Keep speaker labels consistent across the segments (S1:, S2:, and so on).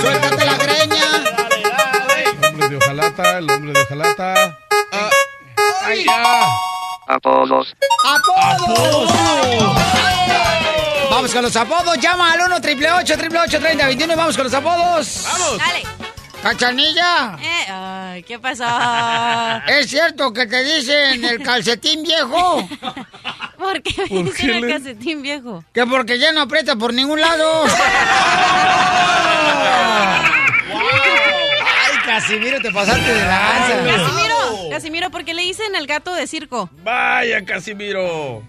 S1: ¡Suéltate la greña!
S2: El hombre de hojalata, el hombre de hojalata. Ah, ¡Ay, ya!
S3: Apodos.
S1: ¡Apodos! Vamos con los apodos. Llama al 1 888 3021 Vamos con los apodos.
S2: ¡Vamos!
S4: Dale.
S1: ¡Cachanilla!
S4: Eh, ay, ¿qué pasó?
S1: ¿Es cierto que te dicen el calcetín viejo?
S4: ¿Por qué me
S2: ¿Por
S4: dicen
S2: qué
S4: el
S2: le-
S4: calcetín viejo?
S1: Que porque ya no aprieta por ningún lado. ¡Ay, Casimiro, te pasaste de lanza!
S4: Casimiro, Casimiro, ¿por qué le dicen el gato de circo?
S2: ¡Vaya, Casimiro!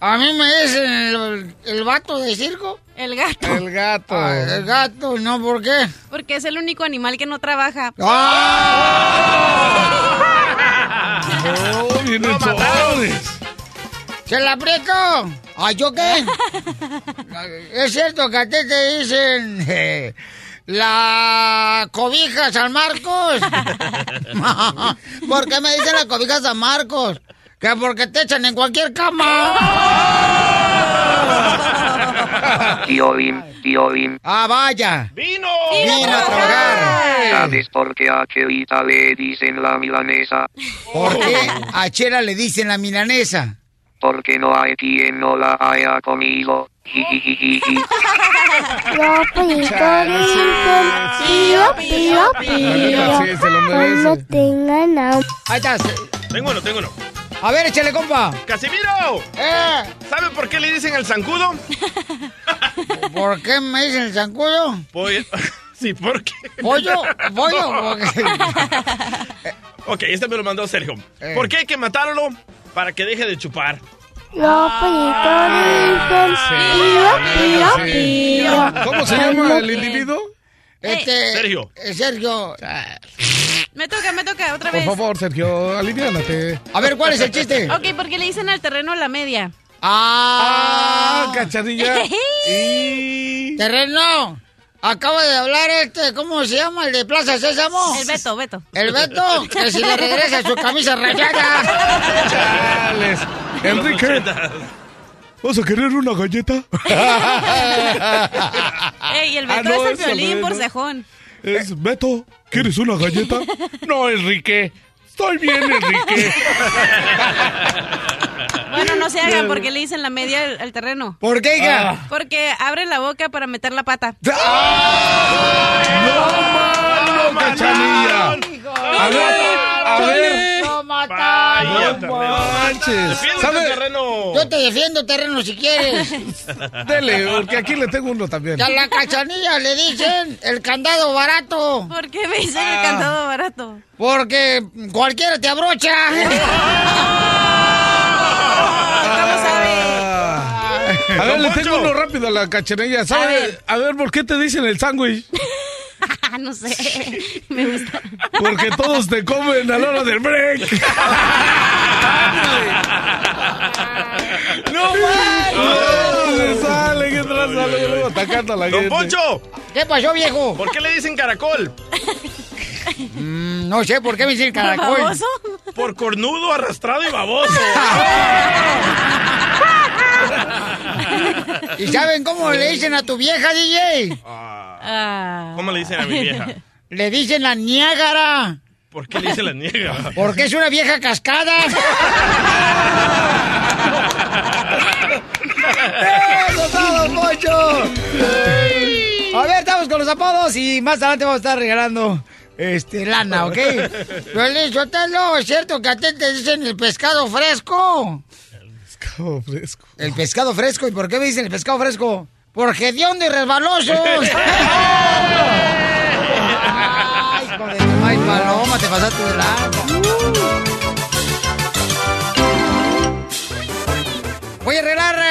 S1: A mí me dicen el, el vato de circo.
S4: El gato.
S2: El gato.
S1: Ah, el gato, ¿no? ¿Por qué?
S4: Porque es el único animal que no trabaja.
S1: ¡Ah!
S2: ¡Oh, vienen sobres!
S1: ¡Se la aprieto! ¿Ay, yo qué? es cierto que a ti te dicen eh, la cobija San Marcos. ¿Por qué me dicen la cobija San Marcos? Que porque te echan en cualquier cama.
S3: Piolín, Piolín.
S1: Ah, vaya.
S2: ¡Vino!
S1: Vino a trabajar.
S3: ¿Sabes por qué a Chelita le dicen la milanesa?
S1: ¿Por qué a Chela le dicen la milanesa?
S3: Porque no hay quien no la haya comido.
S2: La neta, sí, se lo merece.
S1: Ahí está.
S2: Tengo uno, tengo uno.
S1: A ver, échale, compa.
S2: ¡Casimiro!
S1: Eh,
S2: ¿Sabe por qué le dicen el zancudo?
S1: ¿Por qué me dicen el zancudo?
S2: Pollo. Sí, ¿por qué?
S1: ¿Pollo? ¿Pollo?
S2: Ok, este me lo mandó Sergio.
S1: Eh.
S2: ¿Por qué hay que matarlo? Para que deje de chupar. ¿Cómo se llama el individuo?
S1: Este,
S2: Sergio.
S1: eh, Sergio.
S4: Me toca, me toca, otra
S2: Por
S4: vez.
S2: favor, Sergio, aliviánate.
S1: A ver, ¿cuál es el chiste?
S4: Ok, ¿por qué le dicen al terreno la media?
S1: ¡Ah!
S2: ¡Ah, cachanilla! y...
S1: Terreno. Acaba de hablar este, ¿cómo se llama? El de Plaza Sésamo.
S4: El Beto, Beto.
S1: El Beto, que si le regresa su camisa rayada.
S2: Chales. Enrique, ¿vas a querer una galleta?
S4: Ey, el
S2: Ah,
S4: Beto
S2: no,
S4: es el violín
S2: no
S4: por
S2: es, ¿no?
S4: cejón.
S2: Es Beto, ¿quieres una galleta? No, Enrique. Estoy bien, Enrique.
S4: Bueno, no se hagan porque le dicen la media al, al terreno.
S1: ¿Por qué, hija?
S4: Porque abre la boca para meter la pata.
S2: ¡No, mano, cachanilla! A ver, a ver.
S1: ¡Lo mataron!
S2: No manches. ¿Sabe?
S5: terreno.
S1: Yo te defiendo, terreno, si quieres.
S2: Dele, porque aquí le tengo uno también.
S1: Y a la cachanilla le dicen el candado barato.
S4: ¿Por qué me dicen
S1: Ah.
S4: el cantado barato?
S1: Porque cualquiera te abrocha.
S2: A ver, le tengo uno rápido a la cachanilla. ¿Sabe?
S4: A ver.
S2: A ver, ¿por qué te dicen el sándwich?
S4: no sé. Me gusta.
S2: Porque todos te comen a la hora del break.
S1: ¡No manches!
S2: Le sale, ¿qué traza? Luego, atacando a la
S5: Don
S2: gente.
S5: Poncho,
S1: ¿Qué pasó, viejo?
S5: ¿por qué le dicen caracol?
S1: Mm, no sé por qué me dicen caracol.
S4: ¿Baboso?
S5: Por cornudo, arrastrado y baboso.
S1: ¿Y saben cómo le dicen a tu vieja, DJ?
S4: Ah.
S5: ¿Cómo le dicen a mi vieja?
S1: Le dicen la Niágara.
S5: ¿Por qué le dicen la niega?
S1: Porque es una vieja cascada. ¡Eso todo, Poncho! A ver, estamos con los apodos y más adelante vamos a estar regalando este lana, ¿ok? Piolín Sotelo, ¿es cierto que a ti te dicen el pescado fresco?
S2: Pescado fresco.
S1: El pescado fresco, ¿y por qué me dicen el pescado fresco? Porque hediondo y resbaloso. Ay, hijo de tu maíz paloma, te pasaste de lanza. Voy a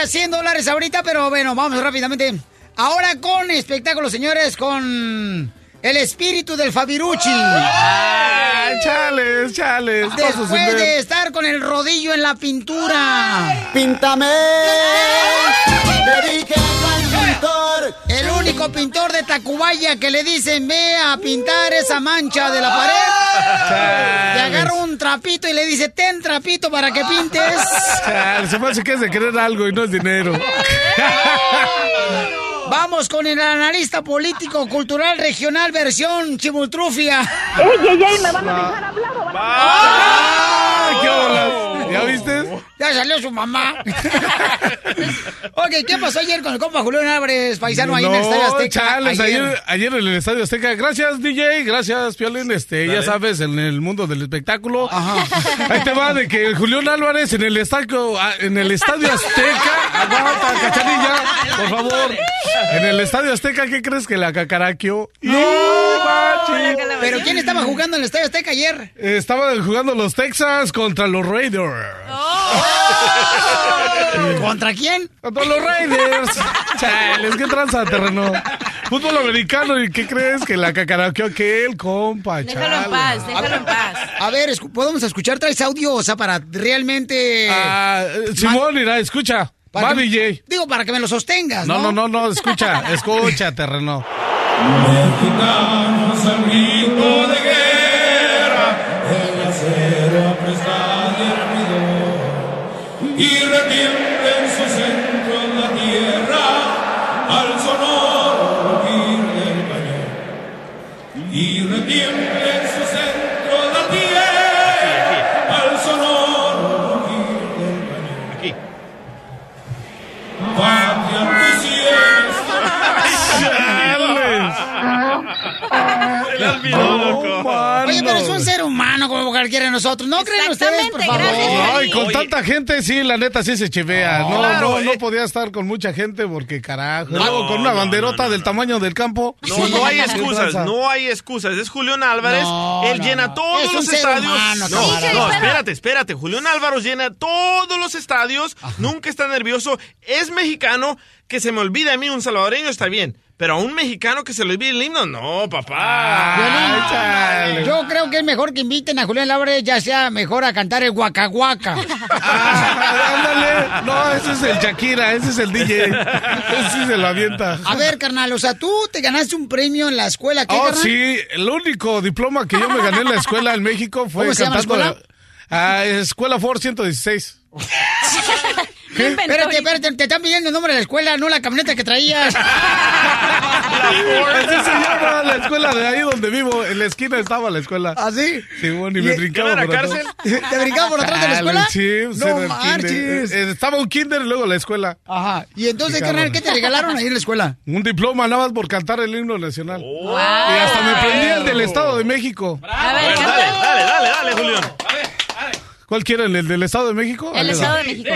S1: eh, 100 dólares ahorita, pero bueno, vamos rápidamente. Ahora con espectáculos, señores, con el espíritu del Fabiruchi.
S2: Ay, chales, chales.
S1: Después de estar con el rodillo en la pintura.
S6: Píntame, dedíquenlo al pintor.
S1: El único pintor de Tacubaya que le dicen ve a pintar esa mancha de la pared. Le agarra un trapito y le dice ten trapito para que pintes.
S2: Chale, se me hace que es de querer algo y no es dinero.
S1: Vamos con el analista político cultural regional versión Chimultrufia.
S2: ¡Ay, qué bolas! ¿Ya viste?
S1: Ya salió su mamá. ok, ¿qué pasó ayer con el compa Julián Álvarez, paisano ahí en el Estadio Azteca?
S2: chales, ayer. ayer en el Estadio Azteca. Gracias, DJ, gracias, Piolín. Este, ya sabes, en el mundo del espectáculo. Ahí te va de que Julián Álvarez en el estadio, ah, en el Estadio Azteca. Por favor. En el Estadio Azteca, ¿qué crees que la cacaraquio? ¡No!
S1: ¿Pero quién estaba jugando en el Estadio Azteca ayer?
S2: Estaban jugando los Texans contra los Raiders.
S1: ¿Contra quién?
S2: Contra los Raiders. Chales, qué tranza, terreno. Fútbol americano, ¿y qué crees? Que la cacaraqueó aquel, compa,
S4: Déjalo en paz, déjalo en paz.
S1: A ver, ¿podemos escuchar? ¿Traes audio? O sea, para realmente...
S2: Ah, eh, Simón, mira, escucha.
S1: Para
S2: Va,
S1: que-
S2: DJ.
S1: Digo, para que me lo sostengas,
S2: No,
S1: ¿no?
S2: no, no, no, escucha, escucha, terreno.
S7: y
S1: Oye, pero es un ser humano como cualquiera de nosotros. ¿No creen ustedes, por favor?
S4: Gracias.
S2: Ay, con
S5: Oye.
S2: tanta gente, sí, la neta sí se chivea. No,
S5: Claro,
S2: no, no
S5: eh.
S2: podía estar con mucha gente porque carajo. Luego con una
S5: no,
S2: banderota
S5: no, no,
S2: del
S5: no.
S2: tamaño del campo.
S5: No, no hay
S2: ¿Qué
S5: excusas, no hay excusas. Es Julián Álvarez,
S1: No,
S5: él
S1: no,
S5: llena
S1: no.
S5: todos
S1: Es un
S5: los
S1: ser
S5: estadios.
S1: humano,
S5: no, no, espérate, espérate. Julián Álvarez llena todos los estadios, nunca está nervioso, es mexicano, que se me olvida a mí, un salvadoreño está bien. Pero a un mexicano que se le olvide el himno, no, papá.
S1: Violín,
S2: chale.
S1: Yo creo que es mejor que inviten a Julián Álvarez, ya sea mejor a cantar el guacaguaca.
S2: Ah, ándale. No, ese es el Shakira, ese es el DJ. Ese se lo avienta.
S1: A ver, carnal, o sea, tú te ganaste un premio en la escuela, ¿qué,
S2: Oh,
S1: carnal?
S2: sí, el único diploma que yo me gané en la escuela en México fue
S1: ¿Cómo se llama la
S2: cantando.
S1: escuela?
S2: Ah, Escuela Ford 116.
S1: Espérate, espérate, te están pidiendo el nombre de la escuela, no la camioneta que traías.
S2: Así se llama la escuela de ahí donde vivo. En la esquina estaba la escuela.
S1: ¿Así?
S2: Sí, bueno, y me
S1: ¿Y-
S2: brincaba
S5: ¿Iban a
S2: por atrás.
S1: ¿Te brincaba por atrás de la escuela?
S2: Sí,
S1: no marches.
S2: Eh, Estaba un kinder y luego la escuela.
S1: Ajá. Y entonces, carnal. ¿qué te regalaron ahí en la escuela?
S2: Un diploma nada más por cantar el himno nacional.
S5: Oh.
S2: Y hasta me prendí el del Estado de México.
S4: A
S5: A
S4: ver,
S5: ver, dale, dale, dale, dale, Julián.
S2: ¿Cuál quieren? ¿El del Estado de México?
S4: El Estado de México.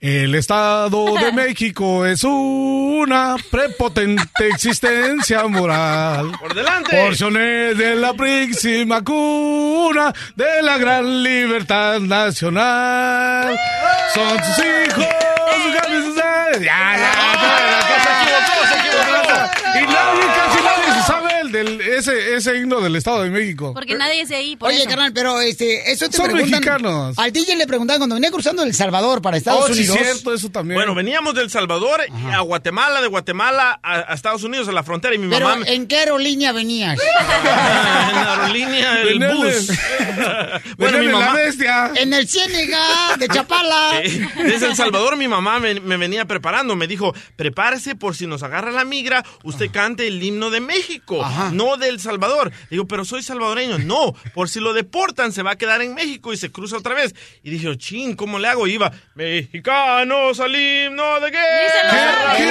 S2: El Estado de México es una prepotente existencia moral.
S5: ¡Por delante!
S2: Porciones de la próxima cuna de la gran libertad nacional. Son sus hijos. Ya, ya, ya, se equivocó, se equivocó. Y nadie, casi nadie se sabe el del, ese, ese himno del Estado de México.
S4: Porque nadie es de ahí, por
S1: Oye,
S4: eso.
S1: carnal, pero este, eso te
S2: Son
S1: preguntan.
S2: mexicanos.
S1: Al DJ le preguntaban cuando venía cruzando El Salvador para Estados
S2: Oh, sí,
S1: Unidos.
S2: cierto, eso también.
S5: Bueno, veníamos del Salvador a Guatemala, de Guatemala a, a Estados Unidos, a la frontera, y mi
S1: Pero,
S5: mamá...
S1: ¿en qué aerolínea venías?
S5: en la aerolínea, el
S2: Venía
S5: bus.
S2: de-
S5: bueno, mi
S2: la
S5: mamá...
S2: bestia.
S1: en el Ciénega de Chapala.
S5: Eh, Desde El Salvador mi mamá me, me venía preparando, me dijo, prepárese por si nos agarra la migra, usted cante el himno de México, no de El Salvador. Digo, pero soy salvadoreño. No, por si lo deportan se va a quedar en México y se cruza otra vez. Y dije, chin, ¿cómo le hago? Iba, mexicanos al himno de guerra.
S2: ¿Qué?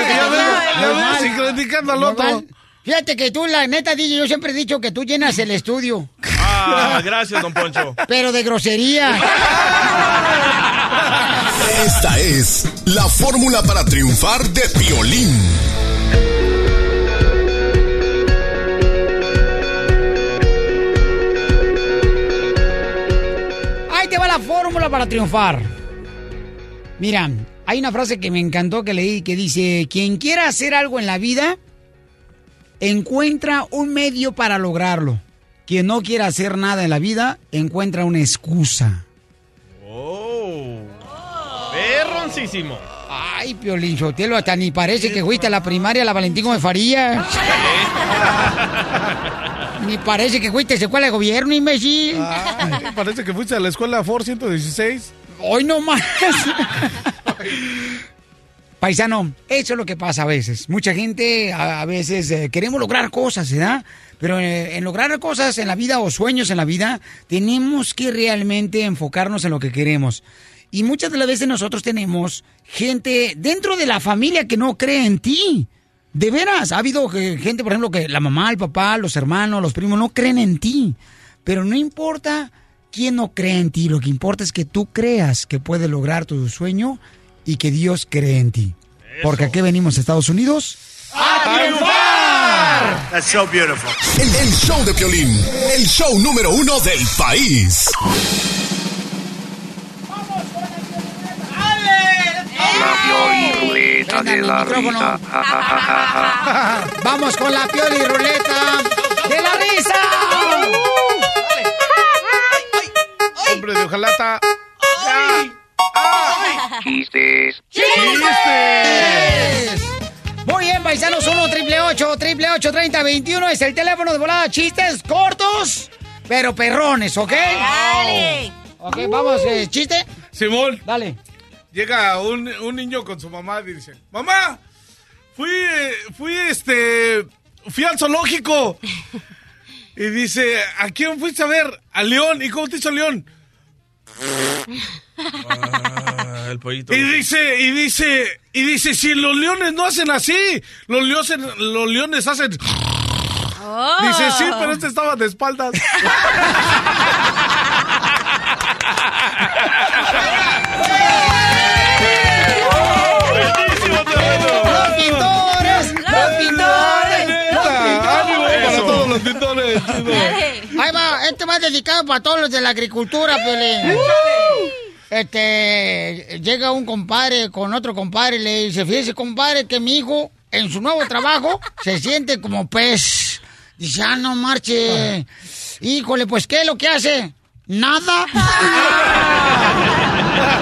S2: Al otro.
S1: Fíjate que tú, la neta, DJ, yo siempre he dicho que tú llenas el estudio,
S5: Ah, gracias, don Poncho.
S1: pero de grosería.
S8: Esta es la fórmula para triunfar de Piolín.
S1: La fórmula para triunfar. Mira, hay una frase que me encantó que leí que dice, quien quiera hacer algo en la vida, encuentra un medio para lograrlo. Quien no quiera hacer nada en la vida, encuentra una excusa.
S5: Oh. Perroncísimo.
S1: Ay, Piolín Sotelo, hasta ni parece que fuiste a la primaria la Valentín Gómez Farías. ni parece que fuiste a la escuela de gobierno, imbécil.
S2: Ay, parece que fuiste a la escuela Ford 116.
S1: Hoy no más. Paisano, eso es lo que pasa a veces. Mucha gente a, a veces eh, queremos lograr cosas, ¿verdad? Pero eh, en lograr cosas en la vida o sueños en la vida, tenemos que realmente enfocarnos en lo que queremos. Y muchas de las veces nosotros tenemos gente dentro de la familia que no cree en ti. De veras, ha habido gente, por ejemplo, que la mamá, el papá, los hermanos, los primos no creen en ti. Pero no importa quién no cree en ti, lo que importa es que tú creas que puedes lograr tu sueño y que Dios cree en ti. Porque aquí venimos a Estados Unidos.
S8: ¡A triunfar!
S9: That's so beautiful.
S8: El, el show de Piolín, el show número uno del país.
S3: Pioliruleta de la risa.
S1: Vamos con la pioli ruleta de la risa.
S2: Hombre de hojalata.
S3: Chistes.
S1: ¡Chistes! Muy bien, paisanos, 1 triple 8 triple 8 30 21 es el teléfono de volada. Chistes cortos, pero perrones, ¿ok?
S4: Dale.
S1: Ok, vamos, eh, chiste.
S2: Simón.
S1: Dale.
S2: Llega un, un niño con su mamá y dice, mamá, fui, eh, fui este, fui al zoológico. Y dice, ¿a quién fuiste a ver? A León. ¿Y cómo te hizo León?
S5: Ah, el pollito.
S2: Y dice, y dice, y dice, si los leones no hacen así, los leones, los leones hacen...
S4: Oh.
S2: Dice, sí, pero este estaba de espaldas.
S1: los. Ahí va, este va dedicado para todos los de la agricultura, Pelín. Este, llega un compadre con otro compadre y le dice, fíjese, compadre, que mi hijo en su nuevo trabajo se siente como pez. Dice, ah, no marche. Híjole, pues, ¿qué es lo que hace? Nada.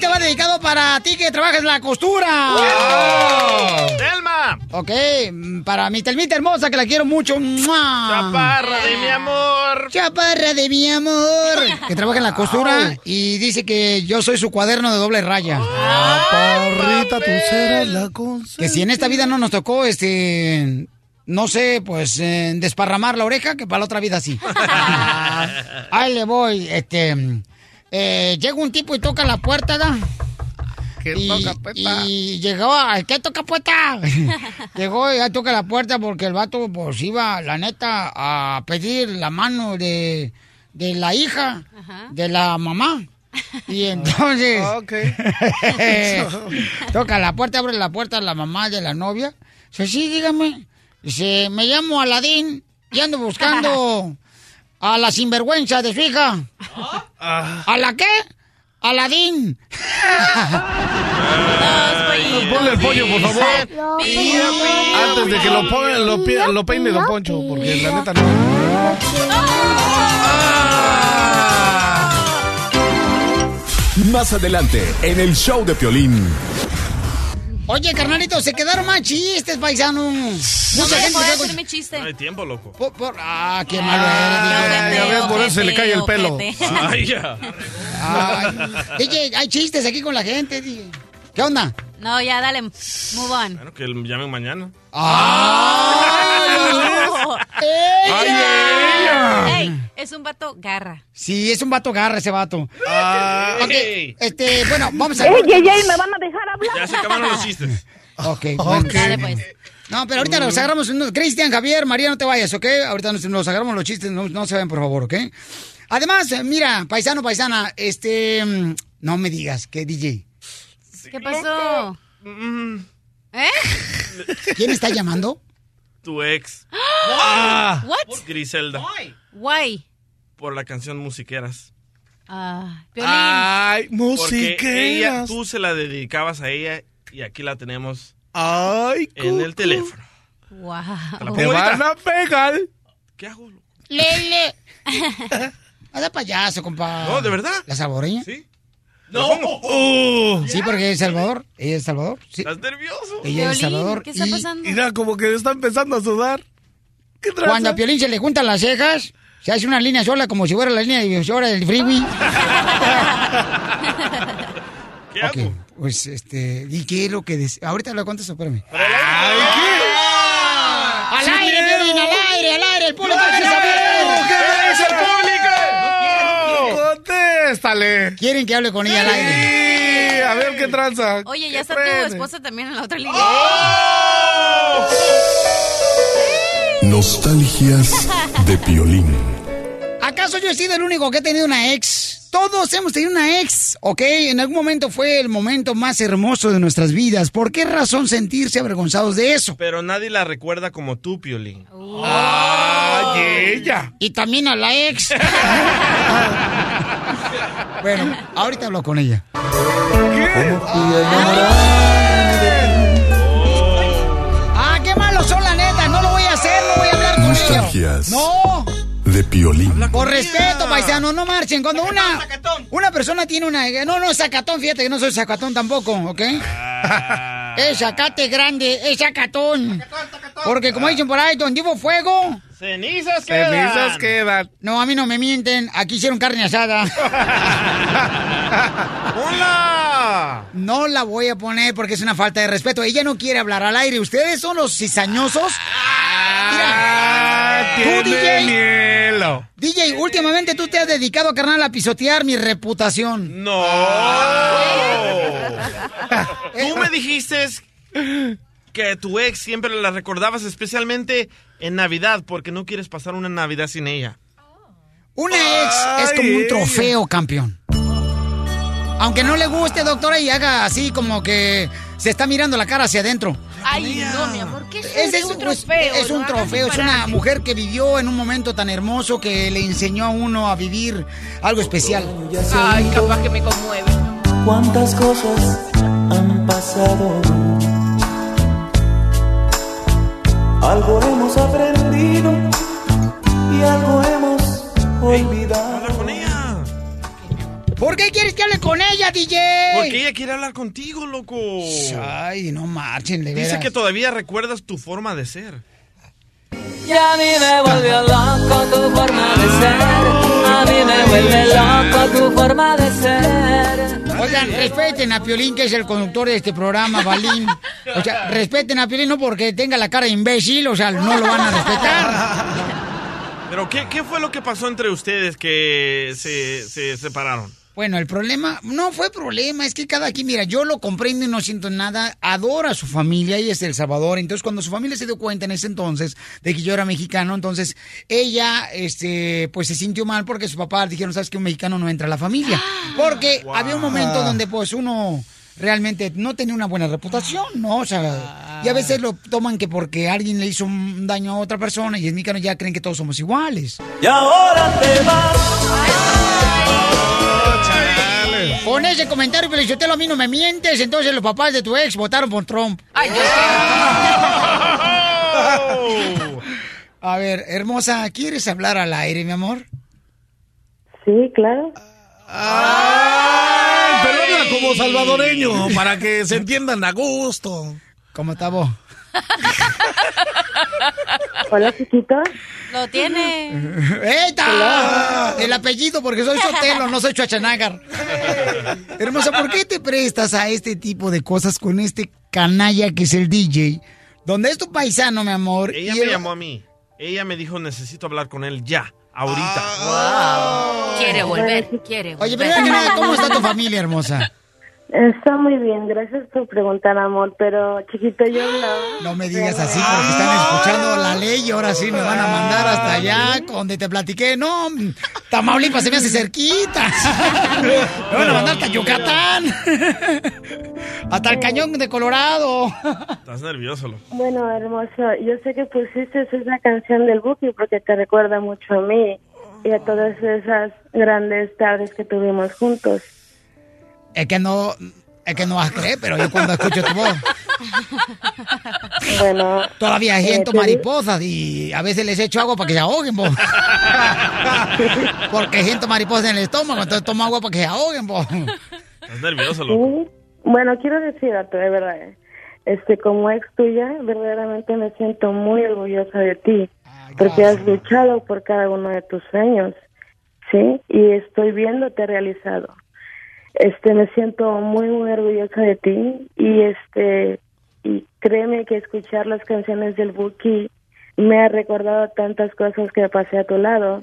S1: Este chiste va dedicado para ti que trabajas en la costura.
S5: ¡Telma!
S1: Ok, para mi telmita hermosa que la quiero mucho.
S5: Chaparra de mi amor.
S1: Chaparra de mi amor. Que trabaja en la costura y dice que yo soy su cuaderno de doble raya.
S2: Parrita, tú serás la.
S1: Que si en esta vida no nos tocó, este, no sé, pues eh, desparramar la oreja, que para la otra vida sí. Ahí le voy, este, eh, llega un tipo y toca la puerta, ¿da?
S2: Que
S1: y,
S2: toca puerta.
S1: y llegó, a- ¿qué toca puerta? llegó y ya toca la puerta porque el vato pues iba, la neta, a pedir la mano de, de la hija de la mamá. Y entonces toca la puerta, abre la puerta la mamá de la novia. Dice, sí, dígame. Dice, me llamo Aladín y ando buscando a la sinvergüenza de su hija. ¿A la qué? Aladín.
S2: Ponle el pollo, por favor. Antes de que lo ponga, lo, lo peine Don Poncho, porque la neta no.
S8: Más adelante, en el show de Piolín.
S1: Oye, carnalito, se quedaron más chistes, paisano.
S4: No
S1: Mucha
S4: me
S1: gente se
S4: hacer mi chiste.
S5: No hay tiempo, loco.
S1: Por- por- ah, qué malo eres,
S2: ya ves, por eso se le cae el pelo.
S5: Ay, ya.
S1: Ay, DJ, hay chistes aquí con la gente, DJ. ¿Qué onda?
S4: No, ya, dale. Move on.
S5: Bueno, que me llamen mañana.
S4: Ey, es un vato garra.
S1: Sí, es un vato garra ese vato. Ok, este, bueno, vamos a...
S4: Ey, ey, ey, ¿me van a dejar?
S5: Ya se acabaron los chistes.
S1: Ok, bueno.
S4: Dale, pues.
S1: No, pero ahorita nos agarramos unos... Cristian, Javier, María, no te vayas, ¿ok? Ahorita nos, nos agarramos los chistes, no, no se vayan, por favor, ¿ok? Además, eh, mira, paisano, paisana, este... mm, No me digas, que DJ.
S4: ¿Qué pasó? ¿Eh?
S1: ¿Quién está llamando?
S5: Tu ex.
S4: What?
S5: Griselda.
S4: Why?
S5: Por la canción Musiqueras.
S4: Ah, Piolín.
S2: Ay,
S5: Porque ella, tú se la dedicabas a ella y aquí la tenemos
S2: Ay,
S5: en el teléfono.
S4: Wow.
S5: ¿Te la
S2: Te van a pegar.
S5: ¿Qué hago?
S1: Lele. Hada payaso, compa.
S5: No, ¿de verdad?
S1: ¿La saboreña?
S5: Sí.
S2: No.
S1: Sí, porque es Salvador. Ella es Salvador. Sí.
S5: ¿Estás nervioso?
S1: Ella es Salvador.
S4: ¿qué está
S1: y
S4: pasando?
S2: Mira, como que está empezando a sudar. ¿Qué?
S1: Cuando a Piolín se le juntan las cejas, se hace una línea sola como si fuera la línea divisora del freeway.
S5: ¿Qué
S1: Ok,
S5: hago?
S1: pues este, ¿y qué es lo que des- Ahorita lo contesto, espérame.
S5: Para el aire.
S1: ¡Al aire, Piolín, al aire, al aire! ¡El público quiere saber!
S5: ¿Qué dice el público?
S2: Contéstale.
S1: Quieren que hable con ella al aire.
S2: Sí, a ver qué tranza.
S4: Oye,
S2: ¿Qué
S4: ya está tu esposa también en la otra línea.
S8: Nostalgias de Piolín.
S1: ¿Acaso yo he sido el único que ha tenido una ex? Todos hemos tenido una ex, ¿ok? En algún momento fue el momento más hermoso de nuestras vidas. ¿Por qué razón sentirse avergonzados de eso?
S5: Pero nadie la recuerda como tú, Piolín.
S2: Ay, ella.
S1: Y también a la ex. bueno, ahorita hablo con ella. Ah,
S8: Nostalgias
S1: No.
S8: de Piolín.
S1: Por respeto, paisano, no marchen. Cuando una, una persona tiene una... No, no, sacatón, fíjate que no soy sacatón tampoco, ¿ok? Es sacate grande, es sacatón. Porque como dicen por ahí, donde hubo fuego...
S5: Cenizas quedan.
S2: Cenizas quedan.
S1: No, a mí no me mienten. Aquí hicieron carne asada.
S5: ¡Hola!
S1: No la voy a poner porque es una falta de respeto. Ella no quiere hablar al aire. Ustedes son los cizañosos. Tú, DJ.
S2: hielo.
S1: DJ, últimamente tú te has dedicado, carnal, a pisotear mi reputación.
S5: No. Tú me dijiste que tu ex siempre la recordabas especialmente en Navidad porque no quieres pasar una Navidad sin ella.
S1: Una ex es como un trofeo, campeón. Aunque no le guste, doctora, y haga así como que se está mirando la cara hacia adentro.
S4: Ay, no, mi amor, ¿qué es,
S1: Es, es-
S4: un
S1: es-
S4: trofeo?
S1: es un
S4: No hagas
S1: trofeo, es una mujer que vivió en un momento tan hermoso que le enseñó a uno a vivir algo especial.
S4: Ay, capaz que me conmueve.
S6: Cuántas cosas han pasado. Algo hemos aprendido y algo hemos olvidado.
S1: ¿Por qué quieres que hable con ella, DJ?
S5: Porque ella quiere hablar contigo, loco.
S1: Ay, no marchen, de
S5: Dice
S1: veras.
S5: que todavía recuerdas tu forma de ser.
S9: Y a mí me volvió loco tu forma de ser. A mí me vuelve loco tu forma de ser.
S1: Oigan, respeten a Piolín, que es el conductor de este programa, Balín. O sea, respeten a Piolín no porque tenga la cara de imbécil, o sea, no lo van a respetar.
S5: Pero, ¿qué, qué fue lo que pasó entre ustedes que se, se separaron?
S1: Bueno, el problema no fue problema, es que cada quien, mira, yo lo comprendo y no siento nada, adora a su familia, ella es de El Salvador, entonces cuando su familia se dio cuenta en ese entonces de que yo era mexicano, entonces ella, este, pues se sintió mal porque sus papás dijeron, sabes que un mexicano no entra a la familia, porque había un momento donde pues uno realmente no tenía una buena reputación, ¿no? O sea, y a veces lo toman que porque alguien le hizo un daño a otra persona y es mexicano ya creen que todos somos iguales.
S6: Y ahora te vas.
S1: Con ese comentario, Felicitelo, a mí no me mientes. Entonces los papás de tu ex votaron por Trump. A ver, hermosa, ¿quieres hablar al aire, mi amor?
S10: Sí, claro.
S2: Ay, pero habla como salvadoreño, para que se entiendan a gusto.
S1: ¿Cómo está vos?
S10: Hola, chiquito.
S4: Lo tiene.
S1: ¡Eta! El apellido, porque soy Sotelo, no soy Chuachanagar. Hermosa, ¿por qué te prestas a este tipo de cosas con este canalla que es el DJ? Donde es tu paisano, mi amor.
S5: Ella
S1: y
S5: me
S1: él-
S5: llamó a mí. Ella me dijo, necesito hablar con él ya, ahorita.
S1: Ah.
S4: Quiere volver, quiere volver.
S1: Oye, nada, ¿cómo está tu familia, hermosa?
S10: Está muy bien, gracias por preguntar, amor. Pero, chiquito, yo no.
S1: No me digas así porque están escuchando la ley y ahora sí me van a mandar hasta allá donde te platiqué. No, Tamaulipas se me hace cerquita. Me van a mandar hasta Yucatán. Hasta el cañón de Colorado.
S5: Estás nervioso, loco.
S10: Bueno, hermoso, yo sé que pusiste esa canción del Buki porque te recuerda mucho a mí y a todas esas grandes tardes que tuvimos juntos.
S1: Es que no, es que no vas a creer, pero yo cuando escucho tu voz.
S10: Bueno.
S1: Todavía
S10: eh,
S1: siento
S10: di-
S1: mariposas y a veces les echo agua para que se ahoguen, po. Porque siento mariposas en el estómago, entonces tomo agua para que se ahoguen, po.
S5: Estás nervioso, loco.
S10: Bueno, quiero decirte, de verdad, eh, este, como ex tuya, verdaderamente me siento muy orgullosa de ti, porque has luchado por cada uno de tus sueños, ¿sí? Y estoy viéndote realizado. Este, me siento muy, muy orgullosa de ti y este, y créeme que escuchar las canciones del Buki me ha recordado tantas cosas que pasé a tu lado.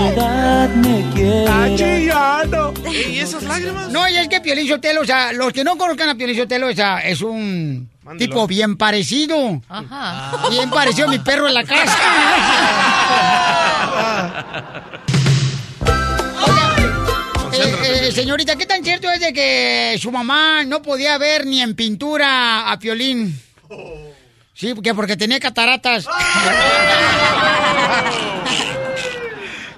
S6: Verdad me quiera.
S5: ¿Y esas lágrimas?
S1: No, y es que Piolín Sotelo, o sea, los que no conozcan a Piolín Sotelo, o sea, es un tipo bien parecido.
S4: Ajá.
S1: Bien parecido a mi perro en la casa. Eh, eh, señorita, ¿qué tan cierto es de que su mamá no podía ver ni en pintura a Piolín? Sí, porque porque tenía cataratas.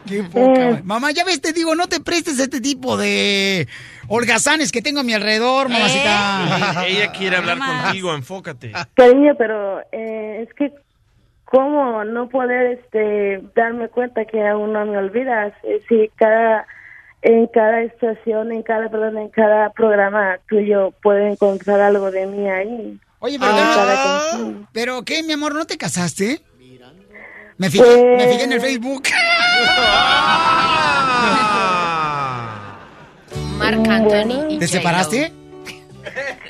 S1: Qué poca. Mamá, ya ves, te digo, no te prestes a este tipo de holgazanes que tengo a mi alrededor, mamacita.
S5: Ella quiere hablar contigo, enfócate.
S10: Cariño, pero eh, es que cómo no poder este darme cuenta que aún no me olvidas. Eh, Si cada en cada estación, en cada perdón, en cada programa tuyo puedo encontrar algo de mí ahí.
S1: Oye, pero, no-
S10: canción.
S1: pero ¿qué, mi amor? ¿No te casaste? Me fijé, me fijé en el Facebook.
S4: Marc Anthony. y
S1: ¿Te separaste?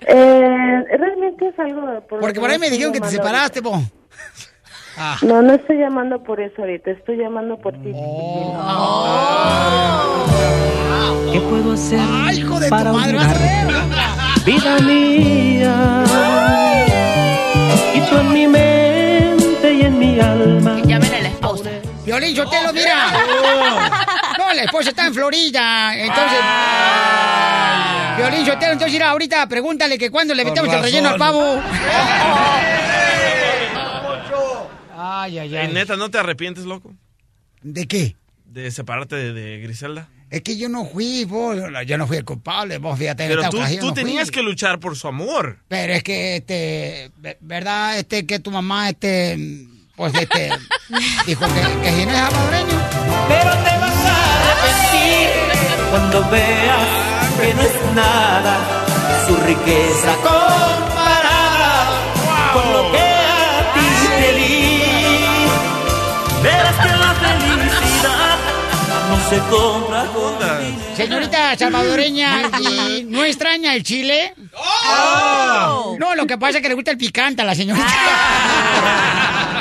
S10: Eh, realmente es algo por
S1: Porque
S10: que
S1: por ahí me dijeron que te separaste, po.
S10: ahorita. No, no estoy llamando por eso ahorita, estoy llamando por ti.
S6: ¿Qué puedo hacer
S1: ¡Ay, hijo de tu
S6: para
S1: madre! vas a
S6: olvidarte? Vida mía. Y tú en mi mente y en mi alma.
S4: Llamen a la esposa.
S1: Violín Sotelo, mira. No, la esposa está en Florida. Entonces. Violín Sotelo, entonces mira, ahorita pregúntale que cuándo le metemos el relleno al pavo. Ay, ay,
S5: Eh,
S1: ay.
S5: neta, ¿no te arrepientes, loco?
S1: ¿De qué?
S5: De separarte de, de Griselda.
S1: Es que yo no fui, vos. Yo no fui el culpable, vos, fíjate. en
S5: Pero
S1: esta
S5: tú,
S1: ocasión
S5: tú
S1: no fui.
S5: tenías que luchar por su amor.
S1: Pero es que, este, ve- ¿verdad? Este, que tu mamá, este, pues, este, dijo que, que si no es salvadoreño.
S6: Pero te vas a arrepentir cuando veas que no es nada su riqueza comparada no se compra con dinero.
S1: Señorita salvadoreña, ¿y no extraña el chile? No, lo que pasa es que le gusta el picante a la señorita.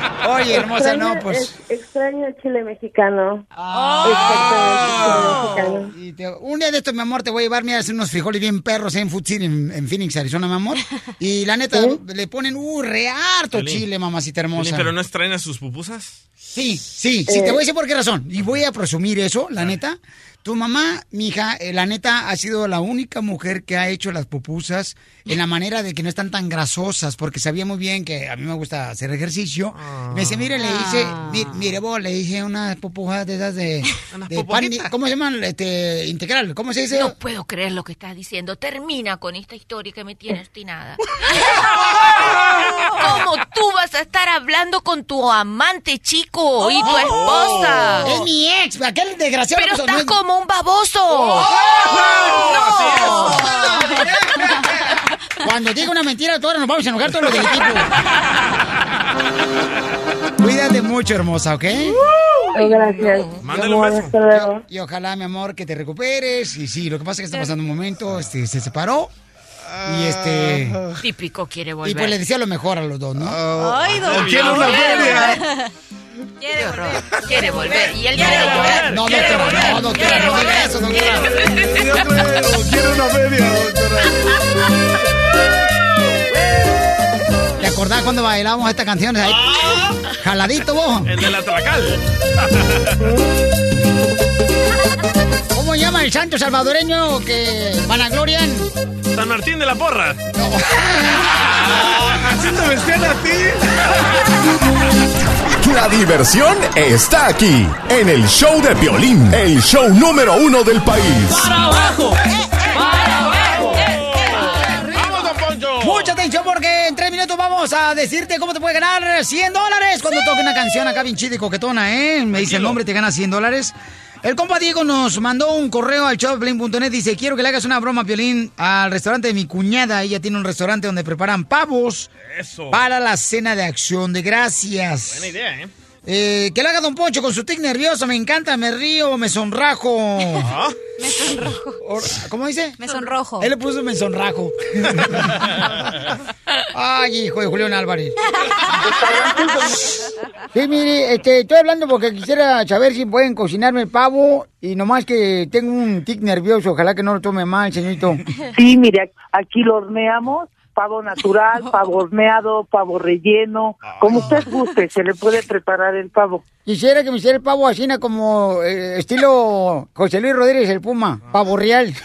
S1: Oye, hermosa,
S10: Extraño-
S1: no, pues.
S10: es- extraño el chile mexicano. Extraño el chile mexicano.
S1: Y te- un día de estos, mi amor, te voy a llevar, mira, a hacer unos frijoles bien perros en Food City, en, en Phoenix, Arizona, mi amor. Y la neta, le ponen, uh, re harto
S5: Piolín.
S1: chile, mamacita hermosa.
S5: Piolín, ¿Pero no extraen a sus pupusas?
S1: Sí, sí, sí,
S5: Eh.
S1: te voy a decir por qué razón. Y voy a presumir eso, la neta. Tu mamá, mi hija, eh, la neta, ha sido la única mujer que ha hecho las pupusas en la manera de que no están tan grasosas, porque sabía muy bien que a mí me gusta hacer ejercicio. Me dice, mire, le hice, mi- mire vos, le hice unas pupujas de esas de, de pan, ¿cómo se llaman? Este, integral, ¿cómo se dice?
S4: No puedo creer lo que estás diciendo. Termina con esta historia que me tiene obstinada. ¿Cómo tú vas a estar hablando con tu amante chico y tu esposa?
S1: Es mi ex, aquel desgraciado.
S4: Pero estás
S1: no es-
S4: como un baboso.
S1: ¡Oh! Cuando diga una mentira, todos nos vamos a enojar todos los del equipo. Cuídate mucho, hermosa, ¿ok?
S10: Gracias.
S5: Mándale un beso.
S10: hasta luego.
S1: Y ojalá, mi amor, que te recuperes. Y sí, lo que pasa es que está pasando un momento, este, se separó. Y este.
S4: Típico quiere volver.
S1: Y pues le decía lo mejor a los dos, ¿no?
S4: Ay, don
S1: Quiero una feria.
S4: Qué horror. Quiere volver. Y él quiere volver.
S1: No, doctora, no, doctora, no diga eso, doctora.
S2: Quiero una feria, doctora.
S1: ¿Te acordás cuando bailábamos estas canciones ahí? Jaladito vos.
S5: El de la tracal.
S1: ¿Cómo llama el santo salvadoreño que vanaglorian?
S5: San Martín de la Porra.
S2: Haciendo bestial a ti.
S8: La diversión está aquí, en el show de violín, el show número uno del país.
S6: abajo!
S5: ¡Vamos, don Poncho!
S1: Mucha atención porque en tres minutos vamos a decirte cómo te puede ganar 100 dólares cuando toque una canción acá bien chida y coquetona, ¿eh? Me dice el nombre y te gana 100 dólares. El compa Diego nos mandó un correo al showplane.net. Dice, quiero que le hagas una broma, Piolín, al restaurante de mi cuñada. Ella tiene un restaurante donde preparan pavos
S5: Eso.
S1: para la cena de acción de gracias.
S5: Buena idea, ¿eh?
S1: Eh, que lo haga Don Poncho con su tic nervioso. Me encanta, me río, me sonrajo.
S4: Me sonrojo.
S1: ¿Cómo dice?
S4: Me sonrojo.
S1: Él le puso me sonrajo. Ay, hijo de Julián Álvarez. Sí, mire, este, estoy hablando porque quisiera saber si pueden cocinarme el pavo y nomás que tengo un tic nervioso. Ojalá que no lo tome mal, señorito.
S11: Sí, mire, aquí lo horneamos, pavo natural, pavo horneado, pavo relleno, como usted guste, se le puede preparar el pavo.
S1: Quisiera que me hiciera el pavo así como eh, estilo José Luis Rodríguez, el Puma, pavo real.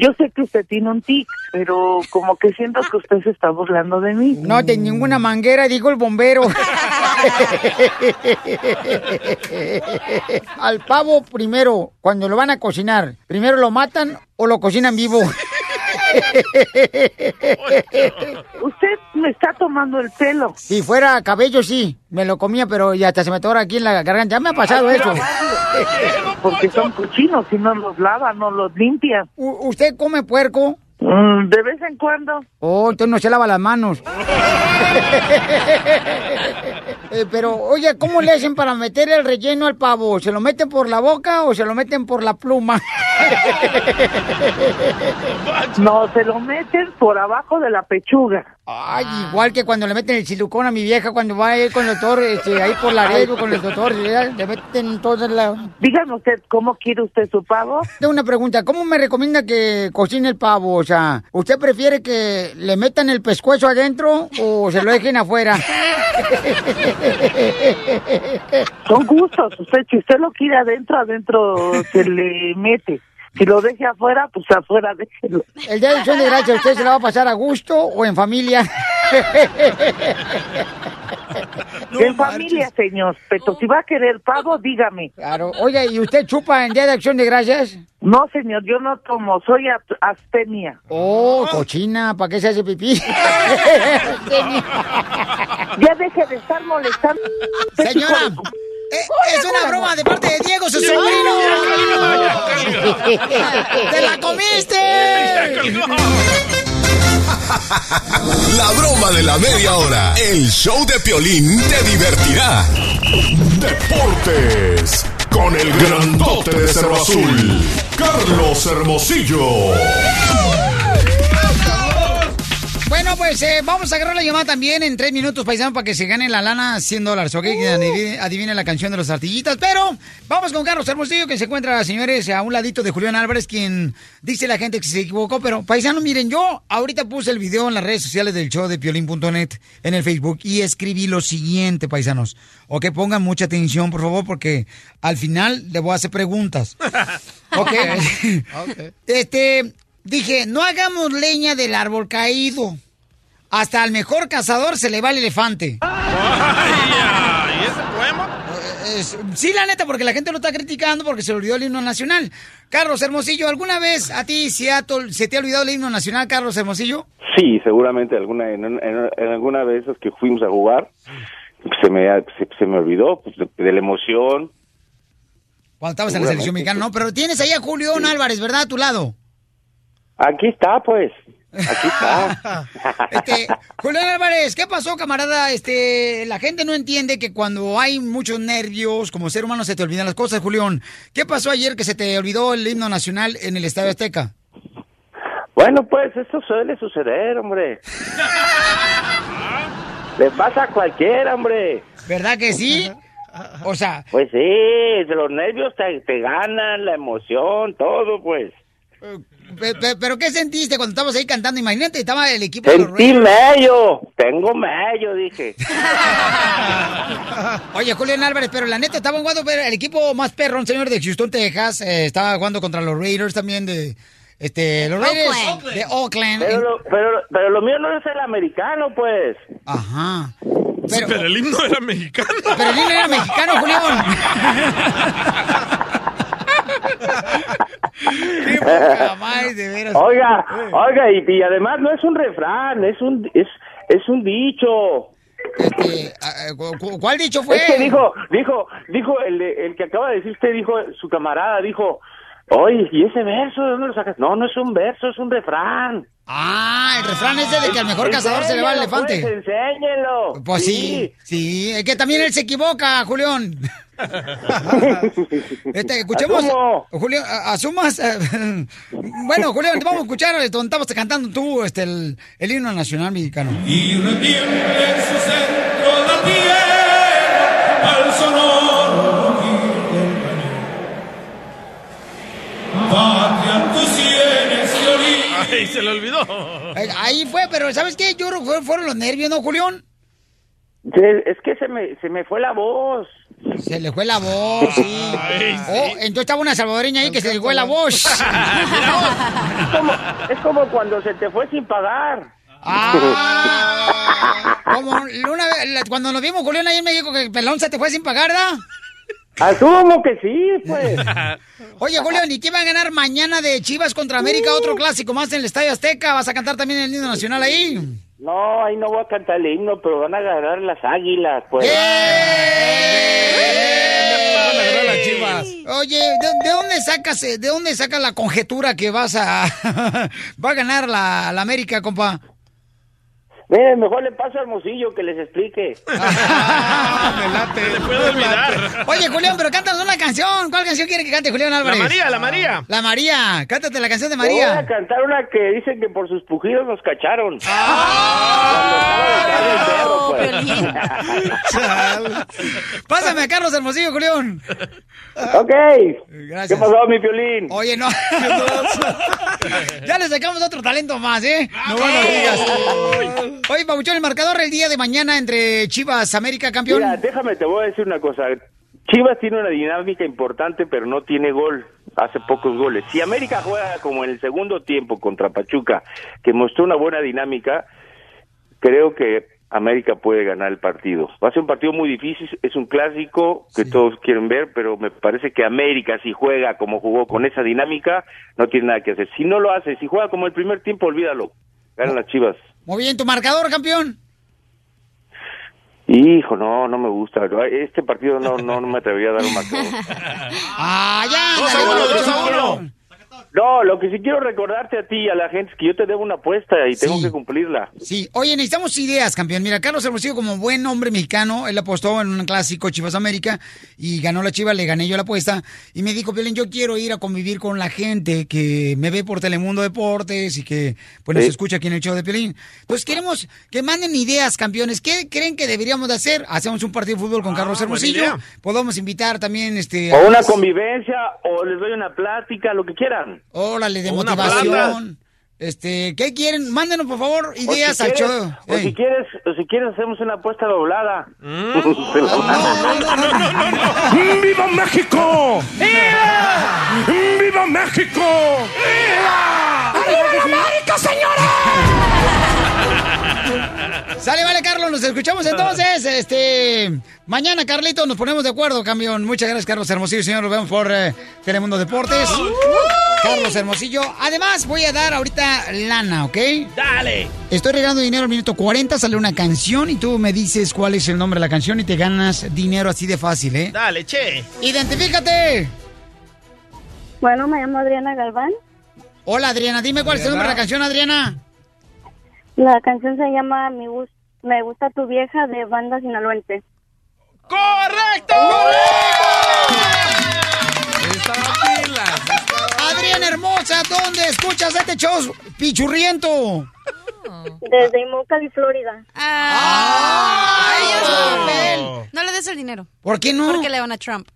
S11: Yo sé que usted tiene un tic, pero como que siento que usted se está burlando de mí.
S1: No, de ninguna manguera, digo el bombero. Al pavo primero, cuando lo van a cocinar, ¿primero lo matan o lo cocinan vivo?
S11: Usted me está tomando el pelo.
S1: Si fuera cabello, sí, me lo comía, pero ya hasta se me atora aquí en la garganta. Ya me ha pasado eso.
S11: Porque son cochinos, si no los lava, no los limpia.
S1: ¿Usted come puerco?
S11: Mm, de vez en cuando.
S1: Oh, entonces no se lava las manos. Eh, pero, oye, ¿cómo le hacen para meter el relleno al pavo? ¿Se lo meten por la boca o se lo meten por la pluma?
S11: No, se lo meten por abajo de la pechuga.
S1: Ay, igual que cuando le meten el silicón a mi vieja cuando va ahí con el doctor, este, ahí por Laredo con el doctor, le, le meten toda la...
S11: Dígame usted, ¿cómo quiere usted su pavo?
S1: Tengo una pregunta, ¿cómo me recomienda que cocine el pavo? Sea, ¿usted prefiere que le metan el pescuezo adentro o se lo dejen afuera?
S11: Son gustos. Usted, si usted lo quiere adentro, adentro se le mete. Si lo deje afuera, pues afuera déjelo.
S1: El día de acción de gracias, ¿usted se la va a pasar a gusto o en familia?
S11: en familia, señor. Pero si va a querer pavo, dígame.
S1: Claro. Oye, ¿y usted chupa en día de acción de gracias?
S11: No, señor, yo no tomo. Soy astenia.
S1: Oh, cochina, ¿para qué se hace pipí?
S11: Ya deje de estar molestando.
S1: Señora, es una broma de parte de Diego, su sobrino. ¡Te la comiste!
S8: La broma de la media hora. El show de Piolín te divertirá. Deportes. Con el grandote de Cerro Azul. Carlos Hermosillo.
S1: Bueno, pues eh, vamos a agarrar la llamada también en tres minutos, paisano, para que se gane la lana 100 dólares, ¿ok? Que adivine, adivine la canción de los artillitas. Pero vamos con Carlos Hermosillo, que se encuentra, señores, a un ladito de Julián Álvarez, quien dice la gente que se equivocó. Pero, paisano, miren, yo ahorita puse el video en las redes sociales del show de piolín.net en el Facebook y escribí lo siguiente, paisanos. Ok, pongan mucha atención, por favor, porque al final le voy a hacer preguntas. Ok. Este, dije, no hagamos leña del árbol caído. Hasta al mejor cazador se le va el elefante.
S5: ¿Y ese poema?
S1: sí, la neta, porque la gente lo está criticando porque se le olvidó el himno nacional. Carlos Hermosillo, ¿alguna vez a ti Seattle, se te ha olvidado el himno nacional, Carlos Hermosillo?
S12: Sí, seguramente alguna en, en- en alguna de esas que fuimos a jugar se me se, se me olvidó pues, de, de la emoción.
S1: Cuando estabas en la selección mexicana, ¿no? Pero tienes ahí a Julián Álvarez, ¿verdad? A tu lado.
S12: Aquí está, pues. Aquí está.
S1: Este, Julián Álvarez, ¿qué pasó, camarada? Este, la gente no entiende que cuando hay muchos nervios, como ser humano se te olvidan las cosas, Julián. ¿Qué pasó ayer que se te olvidó el himno nacional en el Estadio Azteca?
S12: Bueno, pues esto suele suceder, hombre. Le pasa a cualquiera, hombre.
S1: ¿Verdad que sí? O sea,
S12: Pues sí, los nervios te, te ganan, la emoción, todo, pues.
S1: Pe- pe- ¿pero qué sentiste cuando estabas ahí cantando? Imagínate, estaba el equipo de los
S12: Sentí
S1: Raiders.
S12: mello, tengo mello, dije.
S1: Oye, Julián Álvarez, pero la neta estaba jugando pero el equipo más perrón, señor, de Houston, Texas. eh, estaba jugando contra los Raiders también de... Este, los Raiders
S12: Oakland.
S1: de Oakland.
S12: Pero lo, pero, pero lo mío no es el americano, pues.
S1: Ajá.
S5: Pero, el himno era mexicano.
S1: Pero el himno era mexicano, Julián. Qué poca madre, de veras.
S12: Oiga,
S1: Eh.
S12: oiga, y, y además no es un refrán, es un es, es un dicho.
S1: ¿cu- ¿Cuál dicho fue?
S12: Dijo, dijo, dijo el, de- el que acaba de decir usted, dijo su camarada, dijo, oye, ¿y ese verso de dónde lo sacas? No, no es un verso, es un refrán.
S1: Ah, el refrán ese de que al mejor cazador se le va el elefante.
S12: Pues, enséñelo.
S1: Pues sí, sí, es que también él se equivoca, Julián. Este, escuchemos. Julián, asumas. eh, bueno, Julián, vamos a escuchar eh, donde estabas cantando tú este, el, el himno nacional mexicano.
S7: Y en su centro la tierra Patria.
S5: Ay, se le olvidó.
S1: Eh, Ahí fue, pero ¿sabes qué? Yo creo que fue- fueron los nervios, ¿no, Julián?
S12: Es que se me, se me fue la voz.
S1: Se le fue la voz, sí. Oh, entonces estaba una salvadoreña ahí que se le fue la voz.
S12: Es como, es como cuando se te fue sin pagar.
S1: Ah, como una vez, cuando nos vimos, Julián, ahí en México, que el pelón se te fue sin pagar, ¿da?
S12: Asumo que sí, pues.
S1: Oye, Julián, ¿y qué va a ganar mañana de Chivas contra América? Otro clásico más en el Estadio Azteca. ¿Vas a cantar también el himno nacional ahí?
S12: No, ahí no voy a cantar el himno, pero van a ganar las águilas, pues.
S1: Oye, ¿de, de dónde sacas, eh, de dónde sacas la conjetura que vas a va a ganar la, la América, compa?
S12: Miren, mejor le paso al Hermosillo que les explique.
S5: Se puede olvidar.
S1: Oye, Julián, pero cántanos una canción. ¿Cuál canción quiere que cante Julián Álvarez?
S5: María, la María.
S1: La María. Cántate la canción de
S12: Voy a
S1: María.
S12: cantar una que dicen que por sus pujidos nos cacharon.
S1: Pásame a Carlos Hermosillo, Julián.
S12: ok.
S1: Gracias.
S12: ¿Qué pasó, mi violín?
S1: Oye, no. ya le sacamos otro talento más, ¿eh? No lo digas. Oye, Pabuchón, el marcador el día de mañana entre Chivas América campeón.
S12: Mira, déjame, te voy a decir una cosa. Chivas tiene una dinámica importante, pero no tiene gol. Hace pocos goles. Si América juega como en el segundo tiempo contra Pachuca, que mostró una buena dinámica, creo que América puede ganar el partido. Va a ser un partido muy difícil, es un clásico que todos quieren ver, pero me parece que América, si juega como jugó con esa dinámica, no tiene nada que hacer. Si no lo hace, si juega como el primer tiempo, olvídalo. Ganan las Chivas.
S1: Muy bien, tu marcador, campeón.
S12: Hijo, no, no me gusta. Este partido no, no, no me atrevería a dar un marcador.
S1: Ah, ya.
S5: Dos a uno, dos a uno.
S12: No, lo que sí quiero recordarte a ti y a la gente es que yo te debo una apuesta y tengo que cumplirla.
S1: Sí, oye, necesitamos ideas, campeón. Mira, Carlos Hermosillo, como buen hombre mexicano, él apostó en un clásico Chivas América y ganó la Chiva, le gané yo la apuesta. Y me dijo, Piolín, yo quiero ir a convivir con la gente que me ve por Telemundo Deportes y que pues nos
S12: Sí.
S1: escucha aquí en el show de Piolín. Entonces queremos que manden ideas, campeones. ¿Qué creen que deberíamos de hacer? Hacemos un partido de fútbol con Carlos
S12: Ah, buena
S1: Hermosillo. Podemos invitar también, este...
S12: O
S1: a-
S12: una convivencia, o les doy una plática, lo que quieran.
S1: Órale, de
S12: una
S1: motivación. Este, ¿qué quieren? Mándenos, por favor, ideas
S12: si
S1: al
S12: quieres,
S1: show.
S12: O si quieres, o si quieres hacemos una apuesta doblada.
S1: Mm.
S7: ¡Viva México! ¡Viva! ¡Viva México! ¡Viva!
S1: ¡Arriba la América, señora! Sale, vale, Carlos, nos escuchamos entonces. Este, mañana, Carlito, nos ponemos de acuerdo, camión. Muchas gracias, Carlos Hermosillo, señor. Nos vemos por eh, Telemundo Deportes. Carlos Hermosillo. Además, voy a dar ahorita lana, ¿ok?
S5: Dale.
S1: Estoy regalando dinero al minuto 40, sale una canción y tú me dices cuál es el nombre de la canción y te ganas dinero así de fácil, ¿eh?
S5: Dale, che.
S1: ¡Identifícate!
S13: Bueno, me llamo Adriana Galván.
S1: Hola, Adriana. Dime cuál es el nombre de la canción, Adriana.
S13: La canción se llama Mi Me gusta tu vieja de banda sinaloense.
S5: ¡Correcto!
S1: Adriana hermosa, ¿dónde escuchas este show pichurriento?
S13: Desde Immokalee, Florida.
S1: ¡Ay, papel!
S14: No le des el dinero.
S1: ¿Por qué no?
S14: Porque le van a Trump.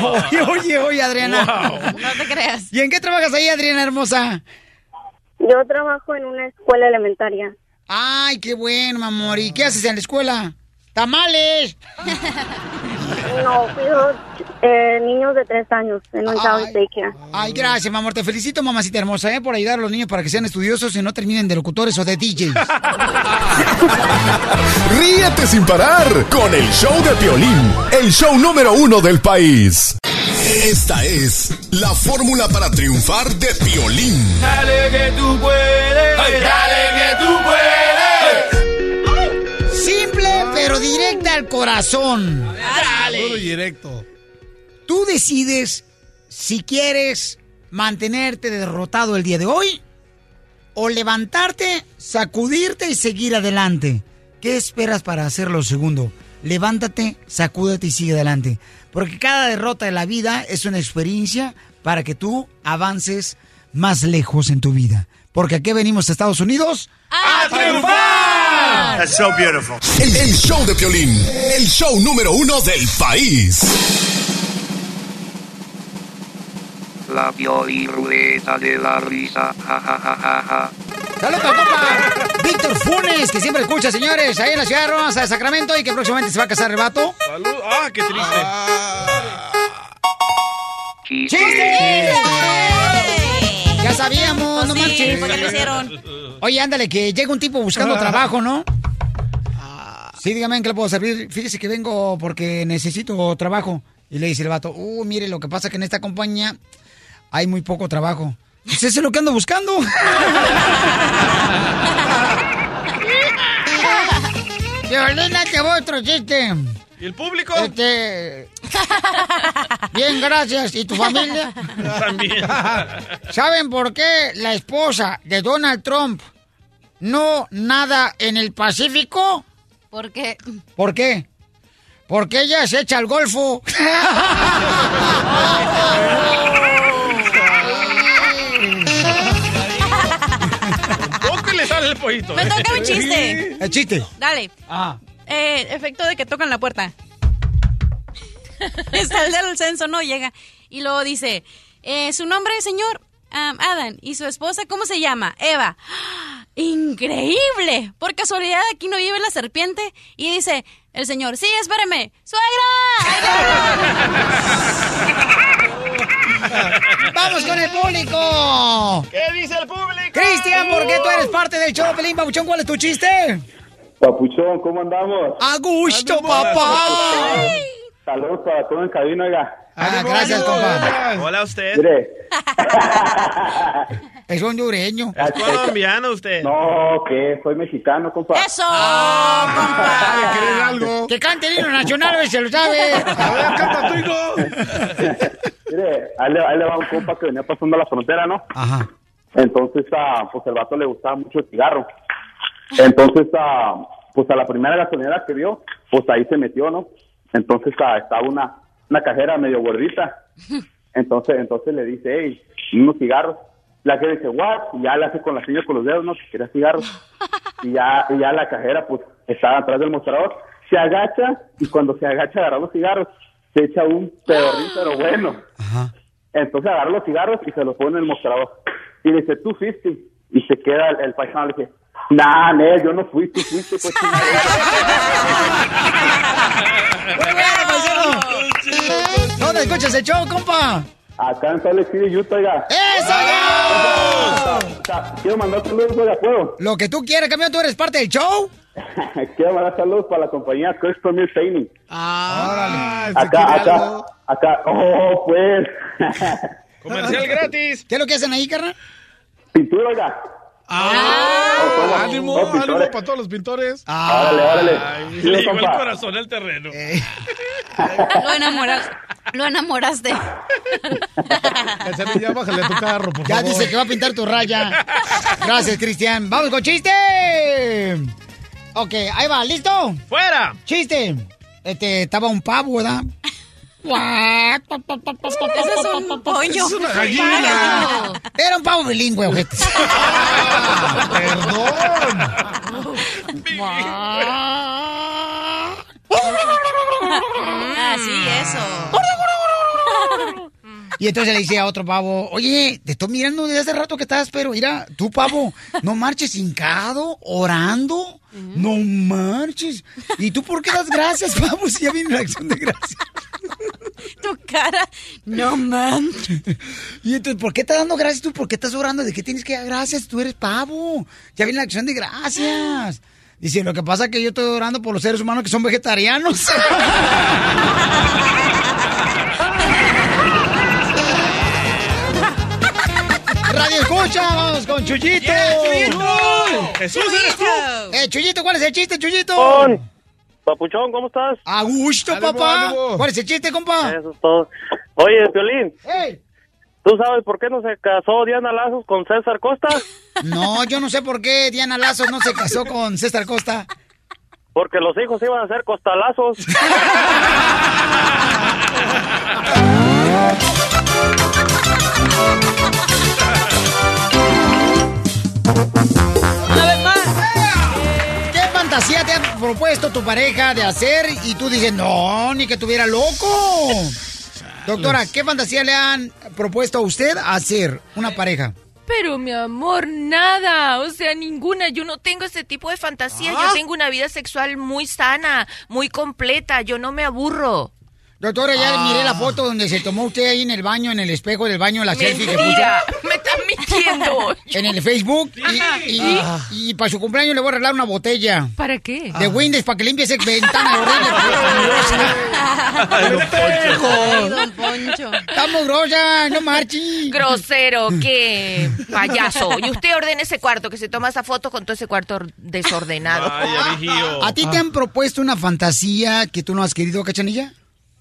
S1: Oye, oye, oye, Adriana.
S14: No te creas.
S1: ¿Y en qué trabajas ahí, Adriana hermosa?
S13: Yo trabajo en una escuela elementaria.
S1: Ay, qué bueno, amor. ¿Y qué haces en la escuela? ¡Tamales!
S13: No, cuido eh, niños de tres años en un child daycare.
S1: Ay, gracias, mi amor. Te felicito, mamacita hermosa, ¿eh? por ayudar a los niños para que sean estudiosos y no terminen de locutores o de DJs.
S8: Ríete sin parar con el show de Piolín, el show número uno del país. Esta es la fórmula para triunfar de Piolín.
S7: Dale que tú puedes, dale que tú puedes.
S1: Simple, pero directa al corazón.
S2: Duro y directo.
S1: Tú decides si quieres mantenerte derrotado el día de hoy o levantarte, sacudirte y seguir adelante. ¿Qué esperas para hacerlo segundo? Levántate, sacúdete y sigue adelante. Porque cada derrota de la vida es una experiencia para que tú avances más lejos en tu vida. Porque aquí venimos a Estados Unidos
S7: ¡A triunfar!
S8: That's so beautiful. El, el show de Piolín, el show número uno del país.
S3: La Piolirrueta de la risa. Ja, ja, ja, ja, ja.
S1: Saludos para compa Víctor Funes, que siempre escucha, señores, ahí en la ciudad de Roma, de Sacramento, y que próximamente se va a casar el vato.
S5: Salud. Ah, qué triste.
S1: ¡Chiste! Ya sabíamos, no
S14: Pues sí,
S1: marches.
S14: ¿por qué lo hicieron?
S1: Oye, ándale, que llega un tipo buscando trabajo, ¿no? Sí, dígame en qué le puedo servir. Fíjese que vengo porque necesito trabajo. Y le dice el vato, uh, mire, lo que pasa es que en esta compañía hay muy poco trabajo. Pues eso es lo que ando buscando. Violina, te voy otro chiste.
S5: ¿Y el público?
S1: Este. Bien, gracias. ¿Y tu familia?
S5: También.
S1: ¿Saben por qué la esposa de Donald Trump no nada en el Pacífico?
S14: ¿Por qué?
S1: ¿Por qué? Porque ella se echa al golfo.
S5: pollito.
S14: Me toca un chiste.
S1: El chiste.
S14: Dale.
S1: Ah.
S14: Eh, efecto de que tocan la puerta. Está el del censo, no llega. Y luego dice, eh, su nombre, señor, Am, Adam. ¿Y su esposa cómo se llama? Eva. ¡Ah! ¡Increíble! Por casualidad aquí no vive la serpiente. Y dice el señor, sí, espérame. ¡Suegra!
S1: ¡Vamos con el público!
S5: ¿Qué dice el público?
S1: Cristian, ¿por qué tú eres parte del show, Pelín Pabuchón? ¿Cuál es tu chiste?
S15: Papuchón, ¿cómo andamos?
S1: ¡A gusto, papá!
S15: Saludos para todo en cabina, oiga.
S1: Ah, gracias, compa.
S5: Hola, usted.
S15: Mire.
S1: Es hondureño.
S5: Es colombiano usted.
S15: No, que soy mexicano, compa.
S14: ¡Eso! compa!
S1: algo? Que cante el himno nacional, a se lo sabe.
S2: A ver, canta tú, hijo.
S15: Mire, ahí le, ahí le va un compa que venía pasando la frontera, ¿no?
S1: Ajá.
S15: Entonces, ah, pues el vato le gustaba mucho el cigarro. Entonces, ah, pues a la primera gasolinera que vio, pues ahí se metió, ¿no? Entonces ah, estaba una, una cajera medio gordita. Entonces, entonces le dice, hey, unos cigarros. La que dice, what? Y ya le hace con la señal con los dedos, ¿no? Que quería cigarros. Y ya, y ya la cajera, pues, estaba atrás del mostrador. Se agacha y cuando se agacha a agarrar los cigarros, se echa un pedorrín, pero bueno. Entonces agarra los cigarros y se los pone en el mostrador. Y le dice, tú fuiste. Y se queda el, el paisano, le dice, nah, ne, yo no fui, tú fuiste, pues.
S1: ¿Dónde escuchas el show, compa?
S15: Acá en Salt Lake City, Utah, oiga.
S1: ¡Eso
S15: Quiero mandar saludos, oiga, ¿puedo?
S1: Lo que tú quieras, camión, tú eres parte del show.
S15: Quiero mandar saludos para la compañía Crush Premier Training.
S1: Ah,
S15: Acá, acá, acá. Oh, pues.
S5: Comercial gratis.
S1: ¿Qué es lo que hacen ahí, carnal?
S15: Pintura, oiga.
S2: Ah, ánimo,
S15: Oh,
S2: ánimo
S15: pintores.
S2: para todos los pintores.
S15: Órale, órale.
S5: Ay,
S15: Sí,
S5: le llegó el corazón al terreno.
S14: Lo enamoraste. Lo enamoraste.
S2: Cachanilla, bájale a tu carro, por
S1: Ya
S2: favor.
S1: dice que va a pintar tu raya. Gracias, Cristian. Vamos con chiste. Ok, ahí va, ¿listo?
S5: ¡Fuera!
S1: Chiste. Este, estaba un pavo, ¿verdad?
S14: Ese es un pollo.
S2: Es una gallina.
S1: Era un pavo bilingüe, ojete.
S14: Ah, sí, eso.
S1: Y entonces le dice a otro pavo, oye, te estoy mirando desde hace rato que estás, pero mira, tú pavo, no marches hincado, orando, no marches. ¿Y tú por qué das gracias, pavo, si ya viene la acción de gracias?
S14: Tu cara, no man.
S1: Y entonces, ¿por qué estás dando gracias tú? ¿Por qué estás orando? ¿De qué tienes que dar gracias? Tú eres pavo. Ya viene la acción de gracias. Dice, lo que pasa es que yo estoy orando por los seres humanos que son vegetarianos. Radio Escucha, vamos con Chuyito.
S5: ¡Jesús, eres tú!
S1: Eh, Chuyito, ¿cuál es el chiste, Chuyito?
S16: Pon. Papuchón, ¿cómo estás?
S1: A gusto,
S2: Ánimo,
S1: papá.
S2: ánimo.
S1: ¿Cuál es el chiste, compa?
S16: Eso es todo. Oye, Piolín,
S1: Ey.
S16: ¿tú sabes por qué no se casó Diana Lazos con César Costa?
S1: No, yo no sé por qué Diana Lazos no se casó con César Costa.
S16: Porque los hijos iban a ser costalazos.
S1: Una vez más. ¿Qué fantasía te ha propuesto tu pareja de hacer y tú dices, no, ni que tuviera loco? Doctora, ¿qué fantasía le han propuesto a usted hacer una pareja?
S4: Pero mi amor, nada, o sea, ninguna. Yo no tengo ese tipo de fantasía.
S1: Ah.
S4: Yo tengo una vida sexual muy sana, muy completa. Yo no me aburro.
S1: Doctora, ya miré la foto donde se tomó usted ahí en el baño, en el espejo del baño, la selfie que puso.
S4: me están mintiendo.
S1: En el Facebook. Y, y- y para su cumpleaños le voy a arreglar una botella.
S4: ¿Para qué?
S1: De Windows para que limpie esa ventana horrible. porque es
S14: Ay, don Poncho.
S1: Está mugrosa, no marchi.
S4: Grosero, qué payaso. Y usted ordena ese cuarto, que se toma esa foto con todo ese cuarto desordenado.
S5: Vaya.
S1: ¿A ti te han propuesto una fantasía que tú no has querido, cachanilla?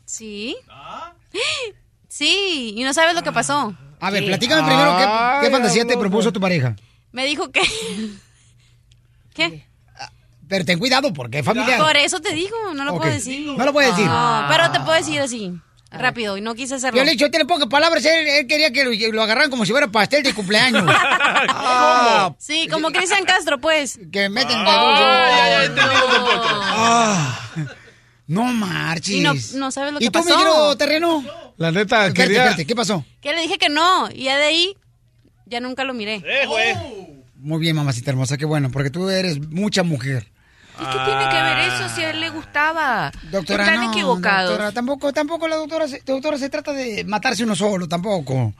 S14: ¿Sí? Sí, y no sabes lo que pasó.
S1: A ver, platícame primero qué, qué
S2: Ay,
S1: fantasía te propuso tu pareja.
S14: Me dijo que... ¿Qué?
S1: Pero ten cuidado porque es familiar.
S14: Por eso te digo, no lo
S1: Ok.
S14: puedo decir.
S1: No lo puedes decir.
S14: No, pero te puedo decir así, rápido, y no quise hacerlo.
S1: Yo le he dicho, te le pongo palabras, él, él quería que lo, lo agarraran como si fuera pastel de cumpleaños. Ah,
S14: Sí, como Cristian Castro, pues.
S1: que meten de
S5: Ay, ay, ay, entendido, don Poncho.
S1: Ah, no marches.
S14: Y no, no sabes lo
S1: ¿Y
S14: que
S1: tú,
S14: pasó.
S1: mi querido terreno?
S2: La neta,
S1: Espérate,
S2: quería...
S1: espérate, ¿qué pasó?
S14: Que le dije que no, y ya de ahí, ya nunca lo miré.
S5: Eh, güey.
S1: Muy bien, mamacita hermosa, qué bueno, porque tú eres mucha mujer.
S4: ¿Y qué tiene que ver eso si a él le gustaba?
S1: Doctora,
S4: Están
S1: no,
S4: equivocados.
S1: doctora, tampoco, tampoco la doctora, se- doctora se trata de matarse uno solo, tampoco.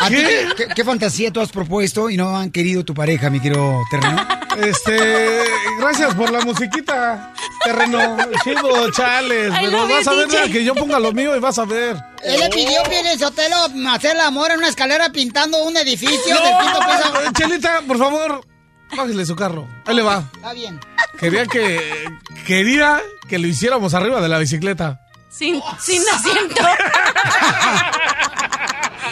S1: ¿A ti qué, qué- qué fantasía tú has propuesto y no han querido tu pareja, mi querido terreno?
S2: Este, gracias por la musiquita, terreno, chido, chales, pero vas
S14: you,
S2: a ver mira, que yo ponga lo mío y vas a ver.
S1: Él le pidió, Pieles Sotelo, hacer el amor en una escalera pintando un edificio del quinto piso.
S2: Chelita, por favor, bájale su carro, ahí le va.
S1: Está bien.
S2: Quería que, quería que lo hiciéramos arriba de la bicicleta.
S14: Sin, sin asiento.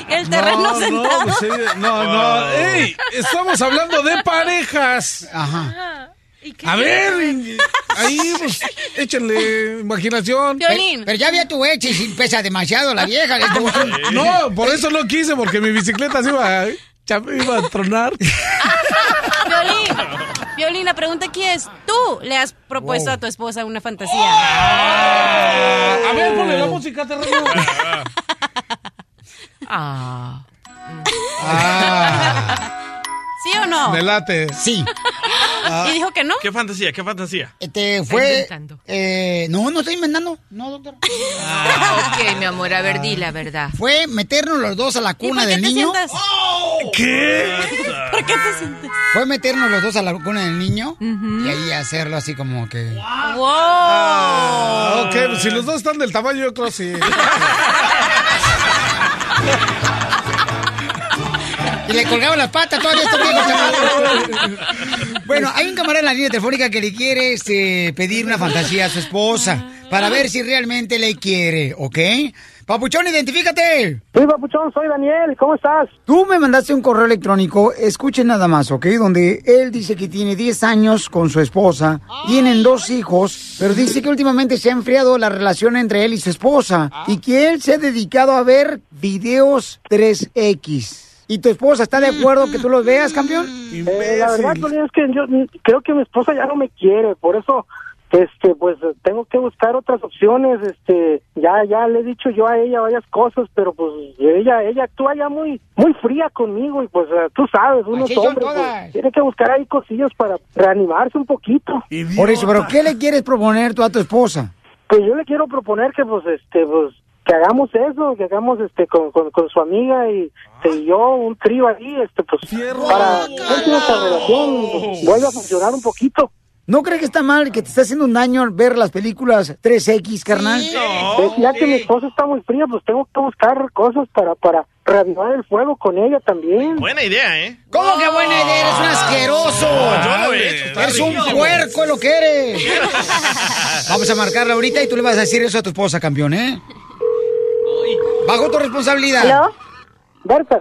S14: El terreno
S2: No, no,
S14: sentado.
S2: pues, sí, no, no. ¡Ey! Estamos hablando de parejas.
S1: Ajá.
S2: A ver, ahí, pues, échenle imaginación.
S1: Pero, pero ya había tu ex y pesa demasiado la vieja.
S2: No, por eso no quise, porque mi bicicleta se iba, ya me iba a tronar.
S14: Violín, Violín, la pregunta aquí es, ¿tú le has propuesto a tu esposa una fantasía?
S2: A ver, ponle la música, terreno.
S4: Ah.
S14: ¿Sí o no?
S2: Me late.
S1: Sí.
S14: ¿Y dijo que no?
S5: ¿Qué fantasía? ¿Qué fantasía?
S1: Este fue. Eh, no, no estoy inventando. No, doctor.
S4: ok, mi amor, a ver, di la verdad.
S1: Fue meternos los dos a la cuna del niño.
S2: ¿Qué?
S14: ¿Por qué te sientes?
S1: Fue meternos los dos a la cuna del niño y ahí hacerlo así como que.
S14: ¡Wow!
S2: Ah, ok, pues, si los dos están del tamaño, yo creo sí.
S1: Y le colgaban las patas todavía estos viejos. Bueno, hay un camarada en la línea telefónica que le quiere este, pedir una fantasía a su esposa para ver si realmente le quiere, ¿ok? Papuchón, identifícate.
S17: Sí, Papuchón, soy Daniel, ¿cómo estás?
S1: Tú me mandaste un correo electrónico, escuchen nada más, ¿ok? Donde él dice que tiene 10 años con su esposa, tienen dos hijos, pero dice que últimamente se ha enfriado la relación entre él y su esposa y que él se ha dedicado a ver videos 3X. ¿Y tu esposa está de acuerdo que tú los veas, campeón?
S17: Eh, la verdad, es que yo mm, creo que mi esposa ya no me quiere, por eso, este, pues, tengo que buscar otras opciones, este, ya, ya le he dicho yo a ella varias cosas, pero pues, ella, ella actúa ya muy, muy fría conmigo y pues, tú sabes, uno
S1: Así
S17: es
S1: son
S17: hombre, pues, tiene que buscar ahí cosillas para reanimarse un poquito.
S1: Por eso, ¿pero qué le quieres proponer tú a tu esposa?
S17: Pues yo le quiero proponer que pues este pues que hagamos eso, que hagamos este con, con, con su amiga y, este, y yo un trío ahí, este pues para ver si nuestra relación vuelve a funcionar un poquito.
S1: ¿No crees que está mal que te está haciendo un daño al ver las películas 3X, carnal?
S17: Pues, ya que mi esposa está muy fría, pues tengo que buscar cosas para para reavivar el fuego con ella también.
S5: Buena idea, ¿eh?
S1: ¿Cómo que buena idea? Eres un asqueroso.
S5: yo lo he hecho,
S1: Eres un puerco, es lo que eres. Vamos a marcarla ahorita y tú le vas a decir eso a tu esposa, campeón, ¿eh? Bajo tu responsabilidad.
S13: ¿Aló?
S17: Berta,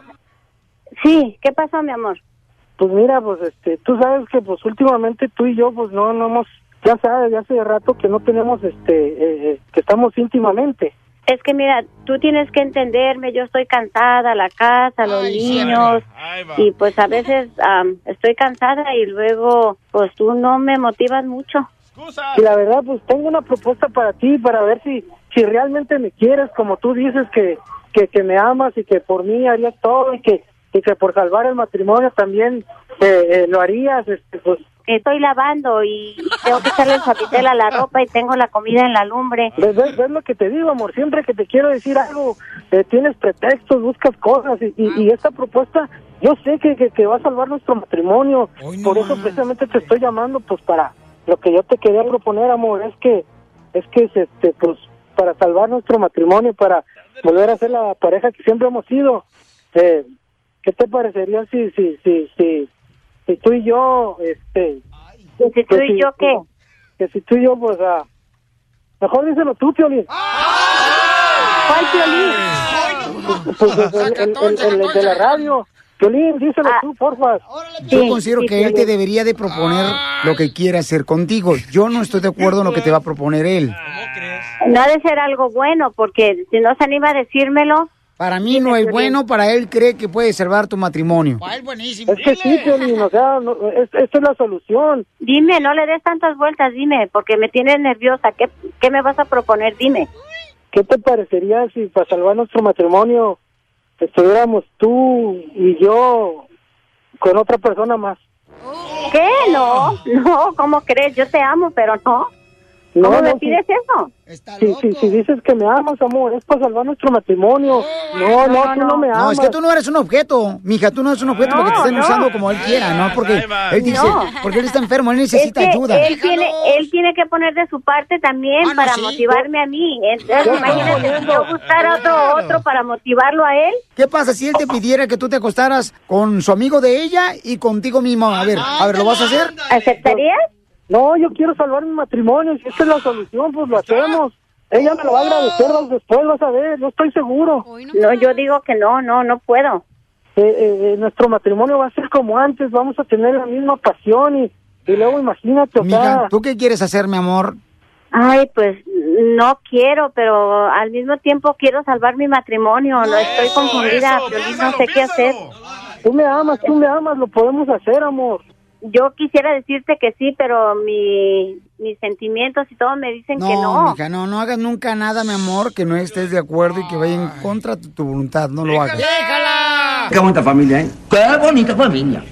S13: Sí, ¿qué pasó, mi amor?
S17: pues mira, pues este, tú sabes que pues últimamente tú y yo pues no no hemos ya sabes, ya hace rato que no tenemos este eh, eh, que estamos íntimamente.
S13: Es que mira, tú tienes que entenderme, yo estoy cansada, la casa, los niños, y pues a veces estoy cansada y luego pues tú no me motivas mucho.
S17: Y la verdad, pues tengo una propuesta para ti, para ver si, si realmente me quieres, como tú dices que, que, que me amas y que por mí harías todo y que, y que por salvar el matrimonio también eh, eh, lo harías, este, pues
S13: Estoy lavando y tengo que echarle el suavitel a la ropa y tengo la comida en la lumbre.
S17: ¿Ves, ves- ves lo que te digo, amor? Siempre que te quiero decir algo, eh, tienes pretextos, buscas cosas y, y, y esta propuesta, yo sé que, que, que va a salvar nuestro matrimonio. Por eso precisamente te estoy llamando, pues para lo que yo te quería proponer, amor, es que, es que, es, este, pues, para salvar nuestro matrimonio, para volver a ser la pareja que siempre hemos sido. Eh, ¿Qué te parecería si, si, si, si, si tú y yo, este...
S13: si tú y yo qué?
S17: Que si tú y yo, pues, ah, mejor díselo tú, Piolín.
S13: ¿Cuál violín?
S17: Pues el, el, el- el de la radio. Piolín, díselo tú, porfa.
S1: Yo considero que él te debería de proponer lo que quiere hacer contigo. Yo no estoy de acuerdo en lo que te va a proponer él.
S13: No ha de ser algo bueno, porque si no se anima a decírmelo.
S1: Para mí no es bueno, para él cree que puede salvar tu matrimonio.
S17: Es que sí, Piolín, o sea, no, es, esta es la solución.
S13: Dime, no le des tantas vueltas, dime, porque me tienes nerviosa. ¿Qué, qué me vas a proponer? Dime.
S17: ¿Qué te parecería si para salvar nuestro matrimonio estuviéramos tú y yo con otra persona más?
S13: ¿Qué? No, no, ¿cómo crees? Yo te amo, pero no.
S17: No,
S13: ¿Cómo me
S17: no,
S13: pides eso?
S17: Si, si, si dices que me amas, amor, es para salvar nuestro matrimonio. No, no, tú no me amas.
S1: No, es que tú no eres un objeto, mija, tú no eres un objeto porque te están
S13: no.
S1: usando como él quiera, ¿no? Porque él dice,
S13: No.
S1: porque él está enfermo, él necesita
S13: es que
S1: ayuda.
S13: Él tiene, él tiene que poner de su parte también para
S1: sí.
S13: motivarme a mí. Entonces, imagínate si yo buscar a otro, otro para motivarlo a él.
S1: ¿Qué pasa si él te pidiera que tú te acostaras con su amigo de ella y contigo mismo? A ver, a ver, ¿lo vas a hacer?
S13: ¿Aceptarías?
S17: No, yo quiero salvar mi matrimonio. Si esta es la solución, pues lo hacemos. Ella me lo va a agradecer después, vas a ver, yo estoy seguro.
S13: No, yo digo que no, no, no puedo.
S17: Eh, eh, eh, nuestro matrimonio va a ser como antes, vamos a tener la misma pasión y, y luego imagínate,
S1: Mija,
S17: sea,
S1: ¿tú qué quieres hacer, mi amor?
S13: Ay, pues no quiero, pero al mismo tiempo quiero salvar mi matrimonio. No estoy confundida, Piolín, no sé qué hacer.
S17: tú me amas, tú me amas, lo podemos hacer, amor.
S13: Yo quisiera decirte que sí, pero mi, mis sentimientos y todo me dicen que no.
S1: mija, no, no hagas nunca nada, mi amor, que no estés de acuerdo y que vaya en contra de tu voluntad. No lo hagas.
S4: ¡Déjala!
S1: Qué bonita familia, ¿eh? Qué bonita familia.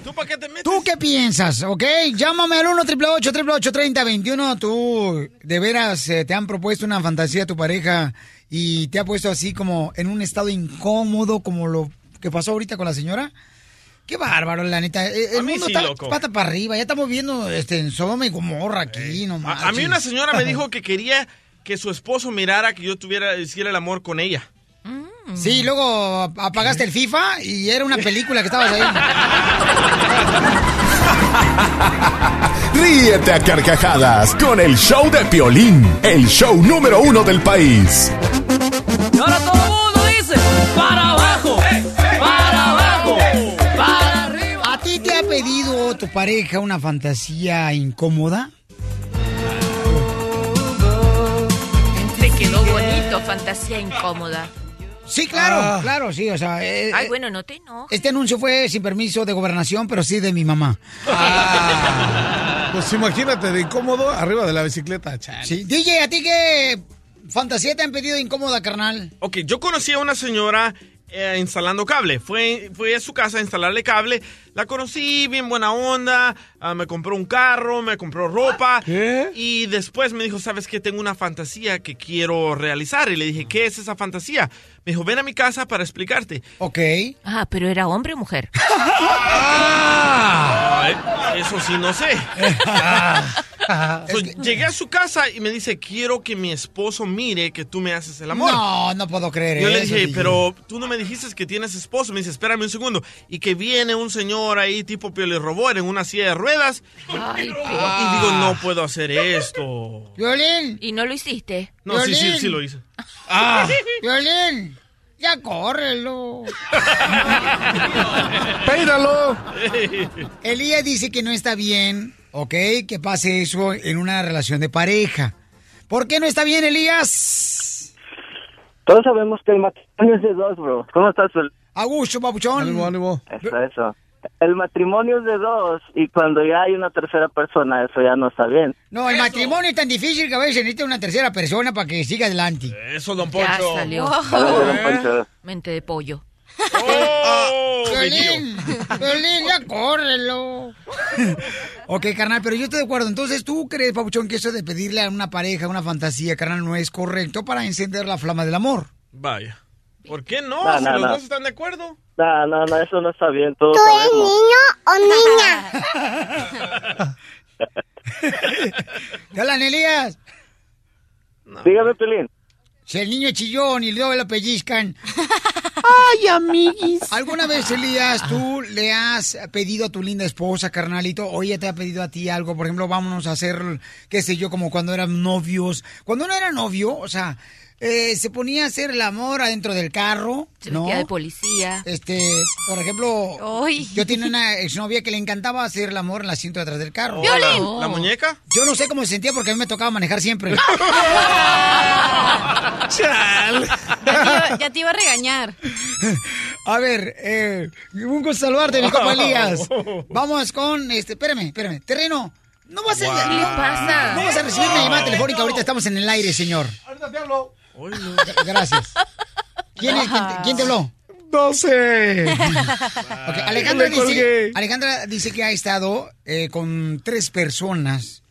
S1: ¿Tú qué piensas? ¿Ok? Llámame al 1 888 3021 Tú, de veras, eh, te han propuesto una fantasía a tu pareja y te ha puesto así como en un estado incómodo, como lo que pasó ahorita con la señora. Qué bárbaro, la neta. Eh, El
S5: A mí
S1: mundo
S5: sí,
S1: está
S5: loco.
S1: pata para arriba. Ya estamos viendo este, en Sodoma y Gomorra aquí, no
S5: A, a mí una señora me dijo que quería que su esposo mirara que yo tuviera, hiciera el amor con ella.
S1: Sí, luego apagaste el FIFA y era una película que estabas ahí.
S8: Ríete a carcajadas con el show de Piolín, el show número uno del país.
S9: Y ahora todo
S1: tu pareja una fantasía incómoda?
S4: Te quedó bonito, fantasía incómoda.
S1: Sí, claro,
S2: Ah.
S1: claro, sí, o sea... eh,
S4: Ay,
S1: eh,
S4: bueno, no te enojes.
S1: Este anuncio fue sin permiso de gobernación, pero sí de mi mamá.
S2: Pues imagínate, de incómodo arriba de la bicicleta. chale.
S1: Sí. DJ, ¿a ti qué fantasía te han pedido incómoda, carnal?
S5: Ok, yo conocí a una señora eh, instalando cable. Fue, fue a su casa a instalarle cable. La conocí, bien buena onda. ah, me compró un carro, me compró ropa. Y después me dijo, ¿sabes qué? Tengo una fantasía que quiero realizar. Y le dije, ¿qué es esa fantasía? Me dijo, ven a mi casa para explicarte.
S1: Ok.
S4: Ah, pero era hombre o mujer.
S5: Ay, eso sí, no sé. So, Llegué a su casa y me dice, quiero que mi esposo mire que tú me haces el amor.
S1: No, no puedo creer
S5: Yo le dije,
S1: DJ.
S5: pero tú no me dijiste que tienes esposo. Me dice, espérame un segundo. Y que viene un señor ahí tipo Pioli Robot en una silla de ruedas.
S4: Ay,
S5: Y digo, no puedo hacer esto.
S1: Violín.
S4: ¿Y no lo hiciste?
S5: No, sí, sí, sí lo hice.
S1: Ah. Violín, ya córrelo.
S2: Péinalo.
S1: Elías dice que no está bien, ¿ok? Que pase eso en una relación de pareja. ¿Por qué no está bien, Elías?
S16: Todos sabemos que el matrimonio es de dos, bro. ¿Cómo estás? Fel?
S1: Augusto, papuchón.
S2: Ánimo, ánimo.
S16: Eso, eso. El matrimonio es de dos y cuando ya hay una tercera persona, eso ya no está bien.
S1: No, el matrimonio es tan difícil que a veces necesita una tercera persona para que siga adelante.
S5: Eso, don
S4: Ya salió. Mente de pollo.
S1: Violín, Violín, ya córrelo. ok, carnal, pero yo estoy de acuerdo. Entonces, ¿tú crees, Papuchón, que eso de pedirle a una pareja una fantasía, carnal, no es correcto para encender la flama del amor?
S5: Vaya. ¿Por qué no?
S16: No,
S5: si
S16: no,
S5: los
S16: no.
S5: dos están de acuerdo.
S16: No, no, no, eso no está bien. Todos
S13: ¿Tú eres
S16: sabemos.
S13: niño o niña?
S1: ¿Qué hablan, Elías?
S16: Dígame, Pelín.
S1: Si el niño chillón y luego lo pellizcan. ¡Ay, amiguis! ¿Alguna vez, Elías, tú le has pedido a tu linda esposa, carnalito, o ella te ha pedido a ti algo? Por ejemplo, vámonos a hacer, qué sé yo, como cuando eran novios. Cuando uno era novio, o sea, eh, se ponía a hacer el amor adentro del carro,
S4: Se
S1: ¿no?
S4: vestía de policía.
S1: Este, por ejemplo, yo tenía una exnovia que le encantaba hacer el amor en el asiento de atrás del carro.
S5: Oh, ¿la- la muñeca?
S1: Yo no sé cómo se sentía porque a mí me tocaba manejar siempre.
S14: Ya te, iba, ya te iba a regañar.
S1: A ver, eh, un gusto saludarte, mi compa Elías. Vamos con, este, espérame, espérame. Terreno, no vas a...
S4: Wow. ¿Qué le pasa?
S1: No vas a recibir una llamada telefónica, ahorita estamos en el aire, señor. Gracias. ¿Quién, es- quién te, quién te habló?
S2: No sé.
S1: Dice. Alejandra dice que ha estado eh, con tres personas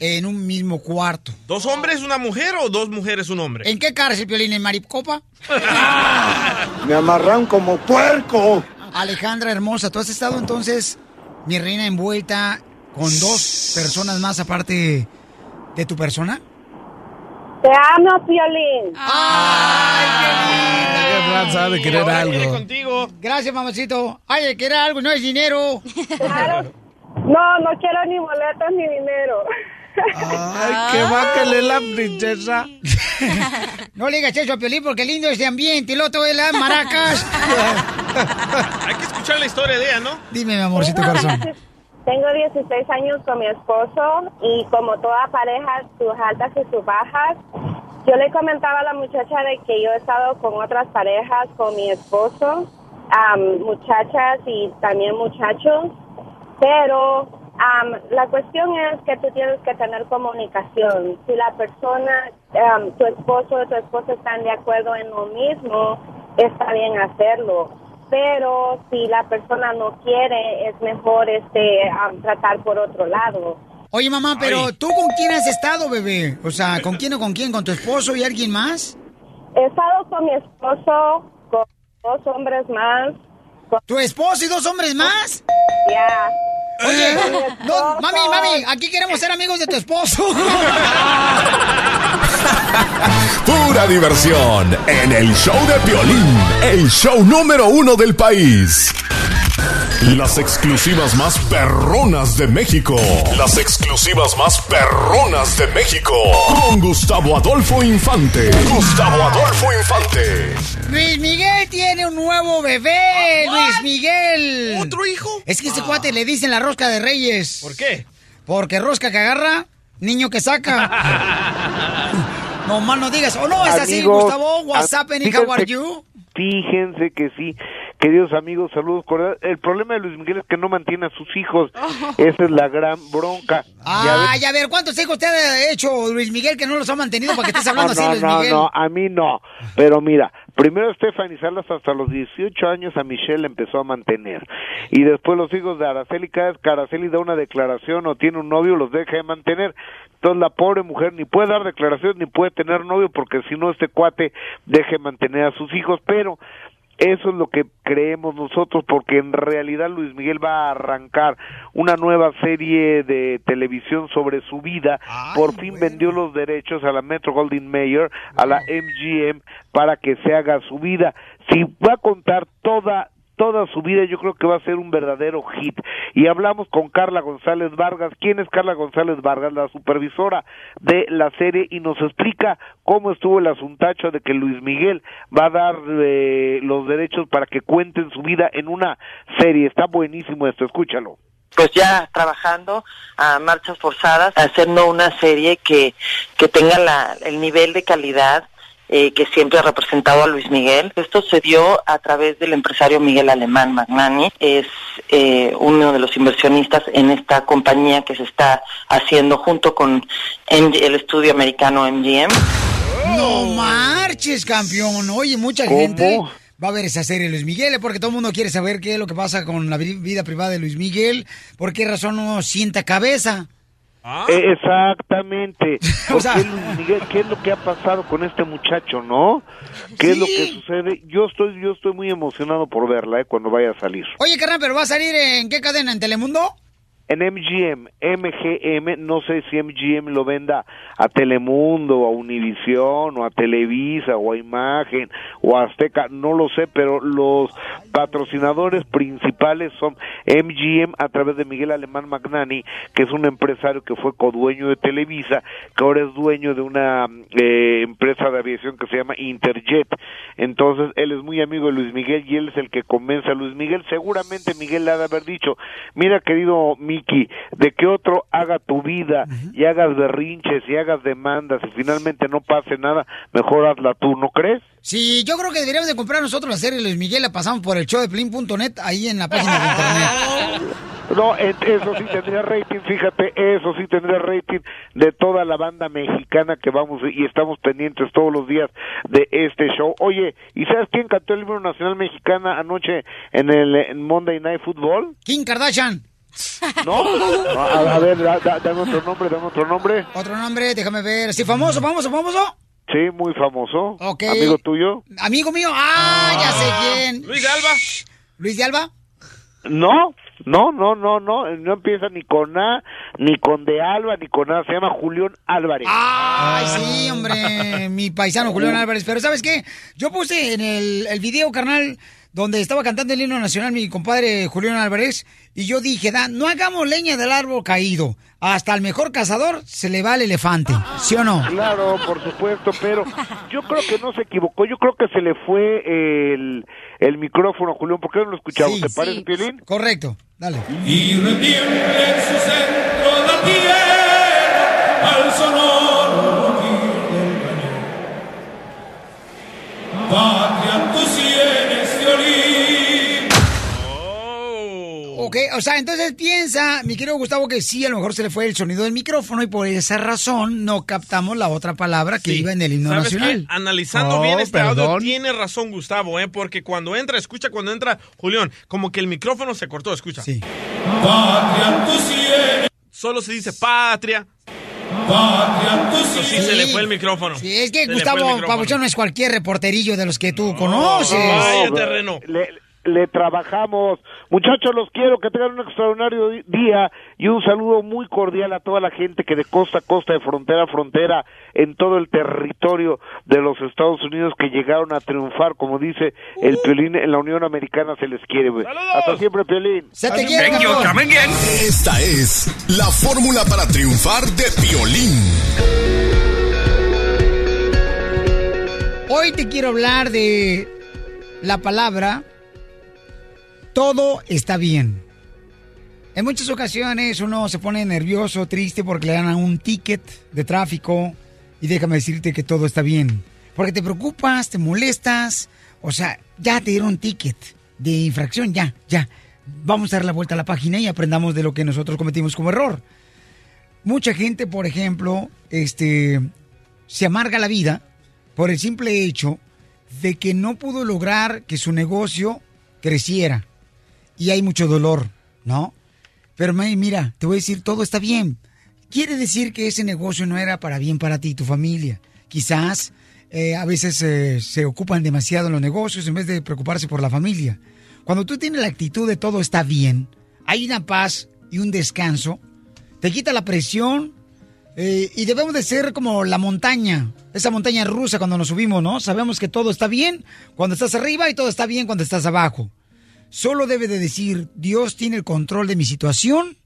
S1: en un mismo cuarto.
S5: ¿Dos hombres, una mujer o dos mujeres, un hombre?
S1: ¿En qué cárcel, Piolín? ¿En Maricopa?
S17: Me amarran como puerco.
S1: Alejandra hermosa, ¿tú has estado entonces, mi reina, envuelta con dos personas más aparte de tu persona?
S13: Te amo, Piolín.
S2: Qué raza de querer algo.
S5: contigo.
S1: Gracias, mamacito. Ay, de querer algo no es dinero.
S13: Claro. No, no quiero ni boletos ni dinero.
S2: Ay, que bácale la princesa.
S1: No le digas eso a Piolín porque lindo este ambiente. Y voy a dar maracas.
S5: Hay que escuchar la historia de ella, ¿no?
S1: Dime, mi amorcito corazón.
S18: Tengo 16 años con mi esposo y como toda pareja, sus altas y sus bajas. Yo le comentaba a la muchacha de que yo he estado con otras parejas, con mi esposo, am, muchachas y también muchachos, pero am, la cuestión es que tú tienes que tener comunicación. Si la persona, am, tu esposo o tu esposa están de acuerdo en lo mismo, está bien hacerlo. Pero si la persona no quiere, es mejor este tratar por otro lado.
S1: Oye, mamá, pero ¿tú con quién has estado, bebé? O sea, ¿con quién o con quién? ¿Con tu esposo y alguien más?
S18: He estado con mi esposo, con dos hombres más.
S1: ¿Tu esposo y dos hombres más?
S18: Ya.
S1: Oye,
S18: mi
S1: no, mami, mami, aquí queremos ser amigos de tu esposo.
S8: Pura diversión en el show de Piolín, el show número uno del país. Las exclusivas más perronas de México. Las exclusivas más perronas de México. Con Gustavo Adolfo Infante. Gustavo Adolfo Infante.
S1: Luis Miguel tiene un nuevo bebé, Luis Miguel.
S5: ¿Otro hijo?
S1: Es que ese cuate le dicen la rosca de reyes.
S5: ¿Por qué?
S1: Porque rosca que agarra, niño que saca. no más no digas. ¿O no es así, Gustavo? What's
S19: a-
S1: happening? How are you?
S19: Fíjense que sí. Queridos amigos, saludos cordiales. El problema de Luis Miguel es que no mantiene a sus hijos. Esa es la gran bronca. Ya
S1: Ay, a ver, ¿cuántos hijos te ha hecho Luis Miguel que no los ha mantenido para que estés hablando
S19: no,
S1: así, Luis
S19: no,
S1: Miguel?
S19: no, a mí no. Pero mira, primero Stephanie Salas hasta los 18 años a Michelle empezó a mantener. Y después los hijos de Araceli, cada vez que Araceli da una declaración o tiene un novio, los deja de mantener. Entonces la pobre mujer ni puede dar declaraciones ni puede tener novio porque si no este cuate deje de mantener a sus hijos. Pero eso es lo que creemos nosotros, porque en realidad Luis Miguel va a arrancar una nueva serie de televisión sobre su vida. Por fin vendió los derechos a la Metro Goldwyn Mayer, a la MGM, para que se haga su vida. Si va a contar toda toda su vida yo creo que va a ser un verdadero hit. Y hablamos con Carla González Vargas. ¿Quién es Carla González Vargas? La supervisora de la serie y nos explica cómo estuvo el asuntacho de que Luis Miguel va a dar eh, los derechos para que cuenten su vida en una serie. Está buenísimo esto, escúchalo.
S20: pues ya trabajando a marchas forzadas, haciendo una serie que, que tenga la, el nivel de calidad eh, que siempre ha representado a Luis Miguel. Esto se dio a través del empresario Miguel Alemán Magnani, es eh, uno de los inversionistas en esta compañía que se está haciendo junto con el estudio americano MGM.
S1: No marches, campeón. Oye, mucha
S20: ¿Cómo?
S1: gente va a ver esa serie Luis Miguel eh, porque todo el mundo quiere saber qué es lo que pasa con la vi- vida privada de Luis Miguel, por qué razón no sienta cabeza.
S19: Eh, Exactamente.
S1: O
S19: ¿Por
S1: sea-
S19: qué Luis Miguel? ¿Qué es lo que ha pasado con este muchacho, no? ¿Qué es lo que sucede? Yo estoy, yo estoy muy emocionado por verla, eh, cuando vaya a salir.
S1: Oye, carnal, pero va a salir en qué cadena? ¿En Telemundo?
S19: En MGM, MGM, no sé si MGM lo venda a Telemundo, a Univisión, o a Televisa, o a Imagen, o a Azteca, no lo sé, pero los patrocinadores principales son MGM a través de Miguel Alemán Magnani, que es un empresario que fue codueño de Televisa, que ahora es dueño de una eh, empresa de aviación que se llama Interjet. Entonces, él es muy amigo de Luis Miguel y él es el que convence a Luis Miguel. Seguramente Miguel le ha de haber dicho, mira querido De que otro haga tu vida y hagas berrinches y hagas demandas y finalmente no pase nada, mejor hazla tú, ¿no crees?
S1: Sí, yo creo que deberíamos de comprar nosotros la serie Luis Miguel, la pasamos por el show de Plin.net ahí en la página de internet.
S19: No, eso sí tendría rating, fíjate, eso sí tendría rating de toda la banda mexicana que vamos y estamos pendientes todos los días de este show. Oye, ¿y sabes quién cantó el himno nacional mexicana anoche en el en Monday Night Football?
S1: Kim Kardashian.
S19: ¿No? A, a ver, da- da- dame otro nombre, dame otro nombre.
S1: Otro nombre, déjame ver. ¿Sí, famoso, famoso, famoso?
S19: Sí, muy famoso.
S1: Ok.
S19: Amigo tuyo.
S1: Amigo mío. Ah, ya sé quién.
S5: Luis de Alba.
S1: ¿Luis de Alba?
S19: No, no, no, no, no, no empieza ni con A, ni con de Alba, ni con A, se llama Julián Álvarez.
S1: Ay, sí, hombre, mi paisano Julián Álvarez. Pero ¿sabes qué? Yo puse en el, el video, carnal, donde estaba cantando el himno nacional mi compadre Julián Álvarez, y yo dije, "Da, no hagamos leña del árbol caído. Hasta al mejor cazador se le va el elefante. ¿Sí o no?
S19: Claro, por supuesto, pero yo creo que no se equivocó. Yo creo que se le fue el, el micrófono, Julián. ¿Por qué no lo escuchamos?
S1: Sí,
S19: ¿Te parece,
S1: sí.
S19: Piolín?
S1: Correcto, dale.
S7: Y retiemble en su centro la tierra al sonoro del cañón.
S1: Ok, o sea, entonces piensa, mi querido Gustavo, que sí, a lo mejor se le fue el sonido del micrófono y por esa razón no captamos la otra palabra que iba en el himno
S5: ¿Sabes
S1: nacional.
S5: qué? Analizando
S1: Oh,
S5: bien este audio,
S1: perdón.
S5: tiene razón Gustavo, ¿eh? Porque cuando entra, escucha cuando entra Julián, como que el micrófono se cortó, escucha.
S1: Sí.
S7: Patria, sienes.
S5: Solo se dice patria.
S7: Patria,
S5: Eso sí, se le fue el micrófono.
S1: Sí, es que
S5: Se
S1: Gustavo. Pabuchón no es cualquier reporterillo de los que tú conoces.
S5: Vaya terreno.
S19: Le, le trabajamos. Muchachos, los quiero, que tengan un extraordinario di- día y un saludo muy cordial a toda la gente que de costa a costa, de frontera a frontera, en todo el territorio de los Estados Unidos que llegaron a triunfar, como dice el Piolín, en la Unión Americana se les quiere. güey. Hasta siempre, Piolín.
S1: Se te quiere.
S8: Esta es la fórmula para triunfar de Piolín.
S1: Hoy te quiero hablar de la palabra todo está bien. En muchas ocasiones uno se pone nervioso, triste porque le dan un ticket de tráfico y déjame decirte que todo está bien. Porque te preocupas, te molestas, o sea, ya te dieron un ticket de infracción, ya, ya. Vamos a dar la vuelta a la página y aprendamos de lo que nosotros cometimos como error. Mucha gente, por ejemplo, este, se amarga la vida por el simple hecho de que no pudo lograr que su negocio creciera. Y hay mucho dolor, ¿no? Pero May, mira, te voy a decir, todo está bien. Quiere decir que ese negocio no era para bien para ti y tu familia. Quizás eh, a veces eh, se ocupan demasiado en los negocios en vez de preocuparse por la familia. Cuando tú tienes la actitud de todo está bien, hay una paz y un descanso, te quita la presión eh, y debemos de ser como la montaña, esa montaña rusa cuando nos subimos, ¿no? Sabemos que todo está bien cuando estás arriba y todo está bien cuando estás abajo. Solo debe de decir, Dios tiene el control de mi situación,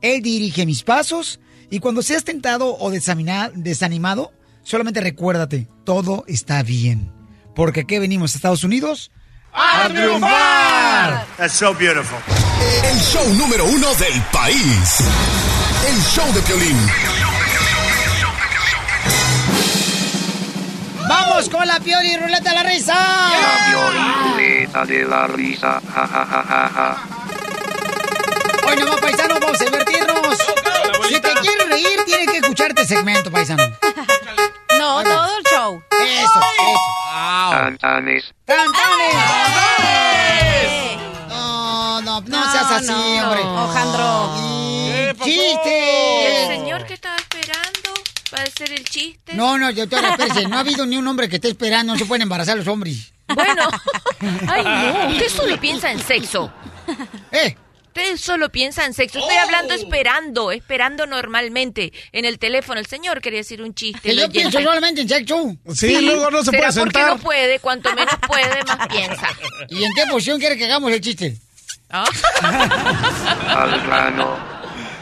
S1: Él dirige mis pasos y cuando seas tentado o desanimado, solamente recuérdate, todo está bien. Porque aquí venimos a Estados Unidos a triunfar.
S8: That's so beautiful. El show número uno del país. El show de Piolín.
S1: ¡Vamos con la Pioli Ruleta de la Risa!
S3: La violeta de la risa. Ja, ja, ja, ja, ja.
S1: Hoy nomás, paisano, vamos a divertirnos. Si te quieres reír, tienes que escuchar este segmento, paisano.
S14: No, todo el show.
S1: Eso, eso.
S3: Cantanes.
S1: ¡Cantanes! No, no, no seas así,
S14: no,
S1: hombre.
S14: Ojandro.
S1: Y- ¡Chiste!
S4: ¿El señor que estaba esperando para hacer el chiste?
S1: No, no, doctora, espérese. No ha habido ni un hombre que esté esperando. No se pueden embarazar los hombres.
S4: Bueno. Ay, no. Usted solo piensa en sexo.
S1: ¿Eh?
S4: Usted solo piensa en sexo. Estoy hablando esperando, esperando normalmente. En el teléfono, el señor quería decir un chiste.
S1: Que yo
S4: oyente.
S1: pienso solamente en sexo.
S2: Sí, luego no se
S4: ¿Será
S2: puede
S4: porque
S2: sentar.
S4: no puede? Cuanto menos puede, más piensa.
S1: ¿Y en qué posición quiere que hagamos el chiste?
S3: Al grano.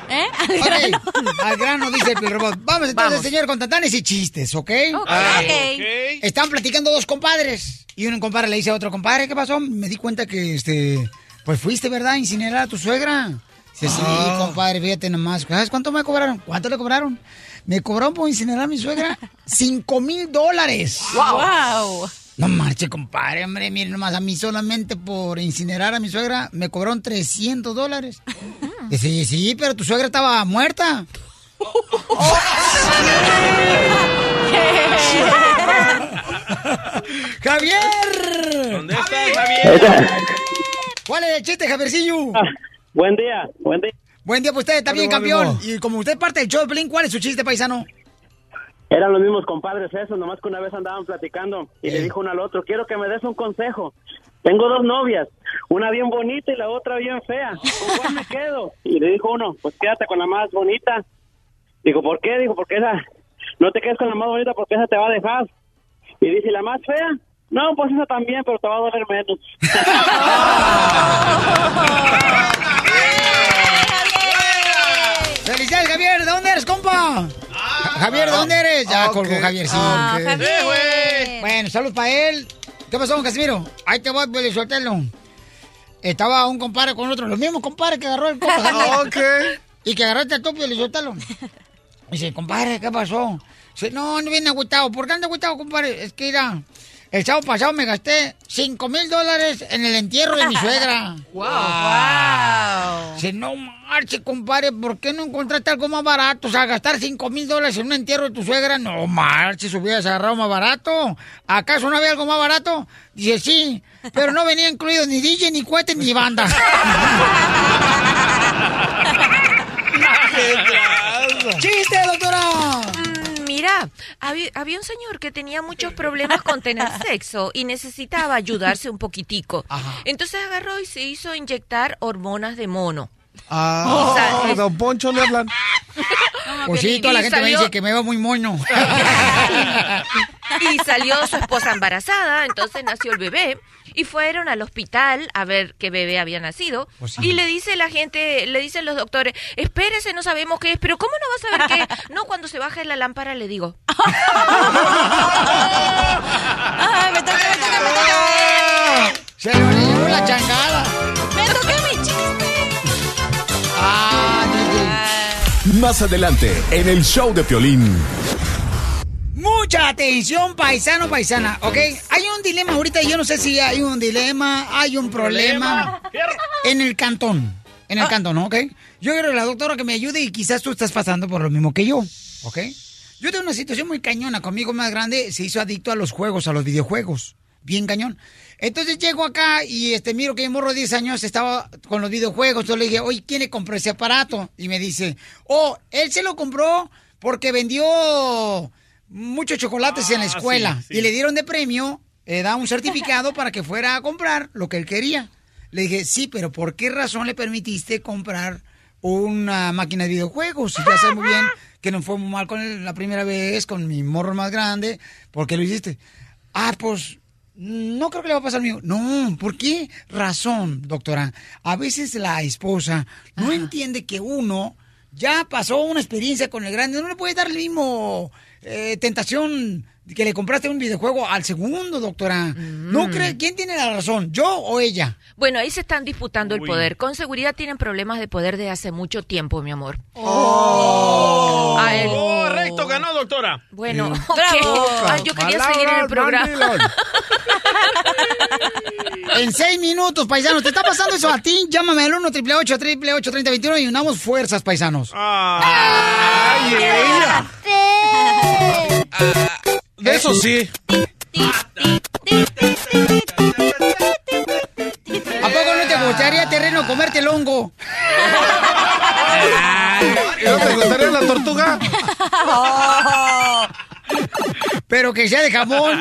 S14: ¿Eh?
S1: Ok, al grano, dice el robot. Vamos entonces,
S4: Vamos.
S1: señor, con tantanes y chistes, ¿ok?
S14: Ok.
S1: Están platicando dos compadres. Y un compadre le dice a otro compadre, ¿qué pasó? Me di cuenta que, este, pues fuiste, ¿verdad? A incinerar a tu suegra. Dice, sí, compadre, fíjate nomás. ¿Sabes cuánto me cobraron? ¿Cuánto le cobraron? Me cobraron por incinerar a mi suegra cinco mil dólares.
S14: Wow.
S1: No marche, compadre, hombre. Miren nomás, a mí solamente por incinerar a mi suegra me cobraron 300 dólares. Dice, sí, sí, pero tu suegra estaba muerta. ¡Javier!
S5: ¿Dónde está Javier?
S1: ¿Cuál es el chiste, Javiercillo?
S21: Buen día, buen día.
S1: Buen día, pues usted está bien,
S21: Ánimo,
S1: campeón. Y como usted es parte del show de ¿cuál es su chiste, paisano?
S21: Eran los mismos compadres esos, nomás que una vez andaban platicando y le dijo uno al otro, quiero que me des un consejo. Tengo dos novias, una bien bonita y la otra bien fea. ¿Con cuál me quedo? Y le dijo uno, pues quédate con la más bonita. Digo, ¿por qué? Dijo, porque esa, no te quedes con la más bonita porque esa te va a dejar. Y dice, ¿y la más fea? No, pues eso también, pero te va a doler menos.
S1: ¡Felicidades, Javier! ¿De dónde eres, compa? Javier, ¿de dónde eres? Ya colgó Javier, sí.
S2: Ah. Javier.
S1: Bueno, saludos para él. ¿Qué pasó, don Casimiro? Ahí te voy, pues, suéltalo. Estaba un compadre con otro, los mismos compadres que agarró el compa.
S2: Ok.
S1: Y que agarraste a tu, y suéltalo. Dice, compadre, ¿qué pasó? Dice, no, no viene agüitado. ¿Por qué anda agüitado, compadre? Es que, mira, el sábado pasado me gasté 5 mil dólares en el entierro de mi suegra.
S4: Wow.
S1: Dice, no marche, compadre, ¿por qué no encontraste algo más barato? O sea, gastar 5 mil dólares en un entierro de tu suegra. No marches, hubieras agarrado más barato. ¿Acaso no había algo más barato? Dice, sí, pero no venía incluido ni DJ, ni cohete, ni banda. ¡Chiste,
S4: había, había un señor que tenía muchos problemas con tener sexo y necesitaba ayudarse un poquitico. Entonces agarró y se hizo inyectar hormonas de mono.
S2: Ah,
S4: O sea, es-
S2: don Poncho le hablan.
S1: Pues sí, toda la gente me dice que me va muy moño.
S4: Y salió su esposa embarazada, entonces nació el bebé. Y fueron al hospital a ver qué bebé había nacido.
S1: Pues sí.
S4: Y le dice la gente, le dicen los doctores, espérese, no sabemos qué es, pero ¿cómo no vas a ver qué es? No, cuando se baje la lámpara le digo.
S14: Ay, me toca, me toca, me toca.
S1: Se lo llevó la changada.
S14: Me toca mi chiste.
S1: Ah,
S8: Más adelante, en el show de Piolín.
S1: Mucha atención, paisano, paisana, ¿ok? Hay un dilema ahorita, yo no sé si hay un dilema, hay un problema en el cantón, en el cantón, ¿ok? Yo quiero a la doctora que me ayude y quizás tú estás pasando por lo mismo que yo, ¿ok? Yo tengo una situación muy cañona, conmigo más grande se hizo adicto a los juegos, a los videojuegos, bien cañón. Entonces llego acá y este miro que mi morro de 10 años estaba con los videojuegos. Yo le dije, oye, ¿quién le compró ese aparato? Y me dice, oh, él se lo compró porque vendió muchos chocolates en la escuela y le dieron de premio, eh, da un certificado para que fuera a comprar lo que él quería. Le dije, sí, pero ¿por qué razón le permitiste comprar una máquina de videojuegos? Y ya sé muy bien que no fue muy mal con él la primera vez, con mi morro más grande. ¿Por qué lo hiciste? Ah, pues no creo que le va a pasar mío. No, ¿por qué razón, doctora? A veces la esposa no entiende que uno ya pasó una experiencia con el grande, no le puede dar el mismo eh, tentación que le compraste un videojuego al segundo, doctora. ¿No cree? ¿Quién tiene la razón? ¿Yo o ella?
S4: Bueno, ahí se están disputando el poder. Con seguridad tienen problemas de poder de hace mucho tiempo, mi amor.
S5: Oh,
S4: A él.
S5: Correcto, ganó, doctora.
S4: Bueno,
S5: Sí.
S4: ok. Ay, yo quería seguir en el programa.
S1: En seis minutos, paisanos. ¿Te está pasando eso a ti? Llámame al 1 888 3021 y unamos fuerzas, paisanos.
S5: Ay,
S1: ella.
S2: Eso sí.
S1: ¿A poco no te gustaría, terreno, comerte el hongo?
S2: ¿Y no te gustaría la tortuga?
S1: Pero que sea de jamón.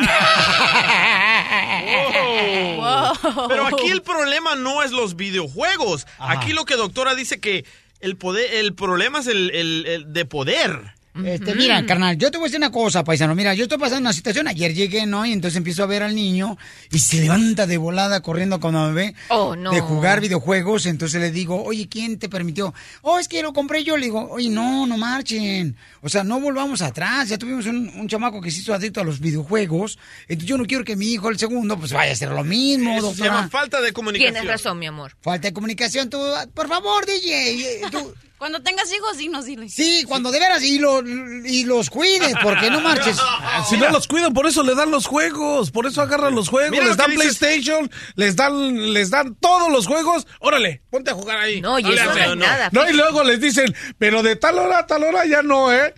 S5: Pero aquí el problema no es los videojuegos. Aquí lo que doctora dice que el poder, el problema es el, el- el de poder.
S1: Este, mira, carnal, yo te voy a decir una cosa, paisano. Mira, yo estoy pasando una situación. Ayer llegué, ¿no? Y entonces empiezo a ver al niño y se levanta de volada corriendo cuando me ve
S4: Oh, no.
S1: de jugar videojuegos. Entonces le digo, oye, ¿quién te permitió? Oh, es que lo compré yo. Le digo, oye, no, no marchen. O sea, no volvamos atrás. Ya tuvimos un, un chamaco que se hizo adicto a los videojuegos. Entonces yo no quiero que mi hijo, el segundo, pues vaya a hacer lo mismo,
S5: Eso se llama falta de comunicación.
S4: Tienes razón, mi amor.
S1: Falta de comunicación, tú, por favor, DJ. eh, tú-
S14: Cuando tengas hijos, dinos, dile.
S1: Sí, cuando de veras, y, lo- y los cuides, porque no marches.
S2: Si no los cuidan, por eso le dan los juegos, por eso agarran los juegos,
S5: Mira
S2: les
S5: lo
S2: dan
S5: dices.
S2: PlayStation, les dan, les dan todos los juegos. Órale, ponte a jugar ahí.
S4: No, y eso no nada.
S2: Y luego les dicen, pero de tal hora a tal hora ya no, ¿eh?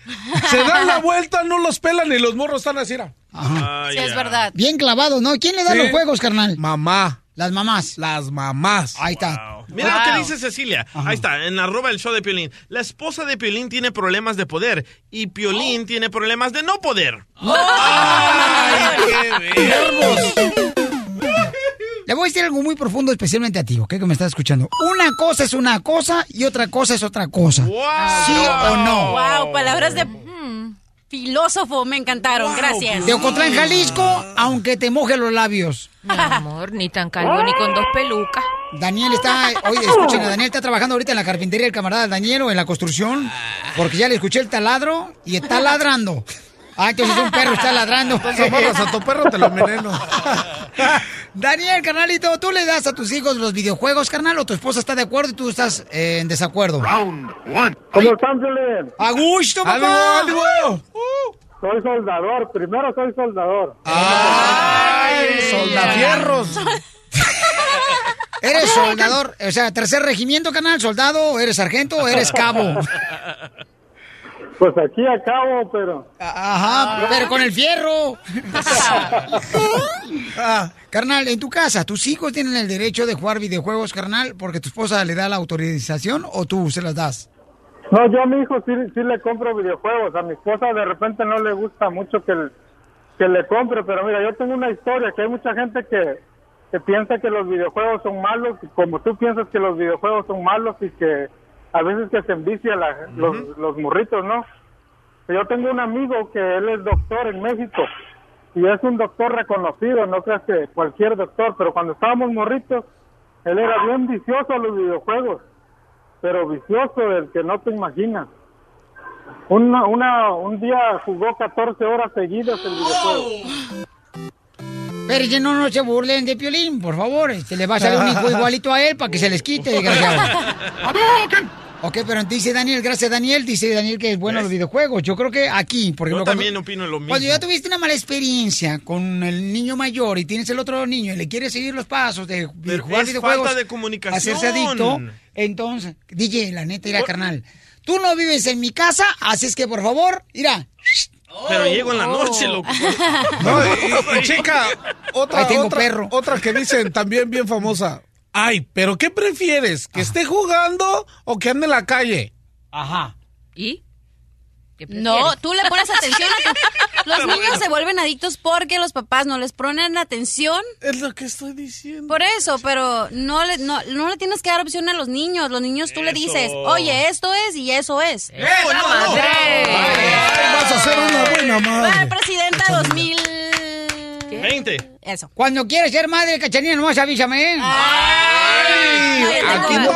S2: Se dan la vuelta, no los pelan y los morros están así. mira.
S14: Sí, es verdad.
S1: Bien clavado, ¿no? ¿Quién le da
S2: Sí.
S1: los juegos, carnal?
S2: Mamá.
S1: Las mamás.
S2: Las mamás.
S1: Ahí está.
S5: Mira lo que dice Cecilia. Ahí está, en arroba el show de Piolín. La esposa de Piolín tiene problemas de poder y Piolín tiene problemas de no poder.
S1: Le voy a decir algo muy profundo, especialmente a ti, ¿ok? Que me estás escuchando. Una cosa es una cosa y otra cosa es otra cosa. ¿Sí o no?
S14: Wow, palabras de. mm. Filósofo, me encantaron, gracias.
S1: De Ocotlán, Jalisco, aunque te moje los labios.
S4: Mi amor, ni tan calvo ni con dos pelucas.
S1: Daniel está, oye, escuchen, Daniel está trabajando ahorita en la carpintería el camarada Daniel o en la construcción, porque ya le escuché el taladro y está ladrando. Ah, entonces un perro está ladrando.
S2: Entonces amarras a tu perro, te lo enveneno.
S1: Daniel, carnalito, ¿tú le das a tus hijos los videojuegos, carnal, o tu esposa está de acuerdo y tú estás eh, en desacuerdo?
S17: ¿Cómo están, Piolín?
S1: ¡A gusto, papá!
S17: ¡Ánimo, Soy soldador, primero soy soldador.
S1: ¡Ay,
S2: soldafierros!
S1: ¿Eres soldador? O sea, tercer regimiento, canal, soldado, eres sargento, o eres cabo.
S17: Pues aquí acabo, pero...
S1: Ajá, pero con el fierro. Ah, carnal, en tu casa, ¿tus hijos tienen el derecho de jugar videojuegos, carnal, porque tu esposa le da la autorización o tú se las das?
S17: No, yo a mi hijo sí, sí le compro videojuegos. A mi esposa de repente no le gusta mucho que, el- que le compre, pero mira, yo tengo una historia que hay mucha gente que, que piensa que los videojuegos son malos, como tú piensas que los videojuegos son malos y que a veces que se envicia la- los, los morritos, ¿no? Yo tengo un amigo que él es doctor en México y es un doctor reconocido, no creas que cualquier doctor, pero cuando estábamos morritos, él era bien vicioso a los videojuegos, pero vicioso del que no te imaginas. Una, una, un día jugó 14 horas seguidas el videojuego.
S1: Pero ya no, no se burlen de Piolín, por favor. Se le va a salir un hijo igualito a él para que se les quite, desgraciado. Ok, pero dice Daniel, gracias Daniel, dice Daniel que es bueno los videojuegos. Yo creo que aquí, por
S5: Yo
S1: ejemplo, cuando-
S5: también opino lo mismo.
S1: Cuando ya tuviste una mala experiencia con el niño mayor y tienes el otro niño y le quieres seguir los pasos de, de
S5: Pero
S1: jugar
S5: es
S1: videojuegos,
S5: falta de comunicación.
S1: hacerse adicto, entonces, DJ, la neta, mira, carnal, tú no vives en mi casa, así es que por favor, mira.
S5: Pero llego en la noche, loco.
S2: No, y, y chica, otra,
S1: Ahí tengo
S2: otra,
S1: perro.
S2: otra que dicen también bien famosa. Ay, pero ¿qué prefieres? ¿Que esté jugando o que ande en la calle?
S1: Ajá.
S4: ¿Y?
S14: No, tú le pones atención a tu... Los niños se vuelven adictos porque los papás no les ponen atención.
S2: Es lo que estoy diciendo.
S14: Por eso, pero no le, no, no le tienes que dar opción a los niños. Los niños tú le dices, oye, esto es y eso es.
S4: ¡Esa madre!
S2: Vas a ser una buena
S14: Para
S2: madre.
S14: presidenta 2000...
S5: 20.
S14: Eso.
S1: Cuando quieres ser madre, cachanilla, nomás avísame. ¿eh?
S14: Ay,
S1: aquí no-.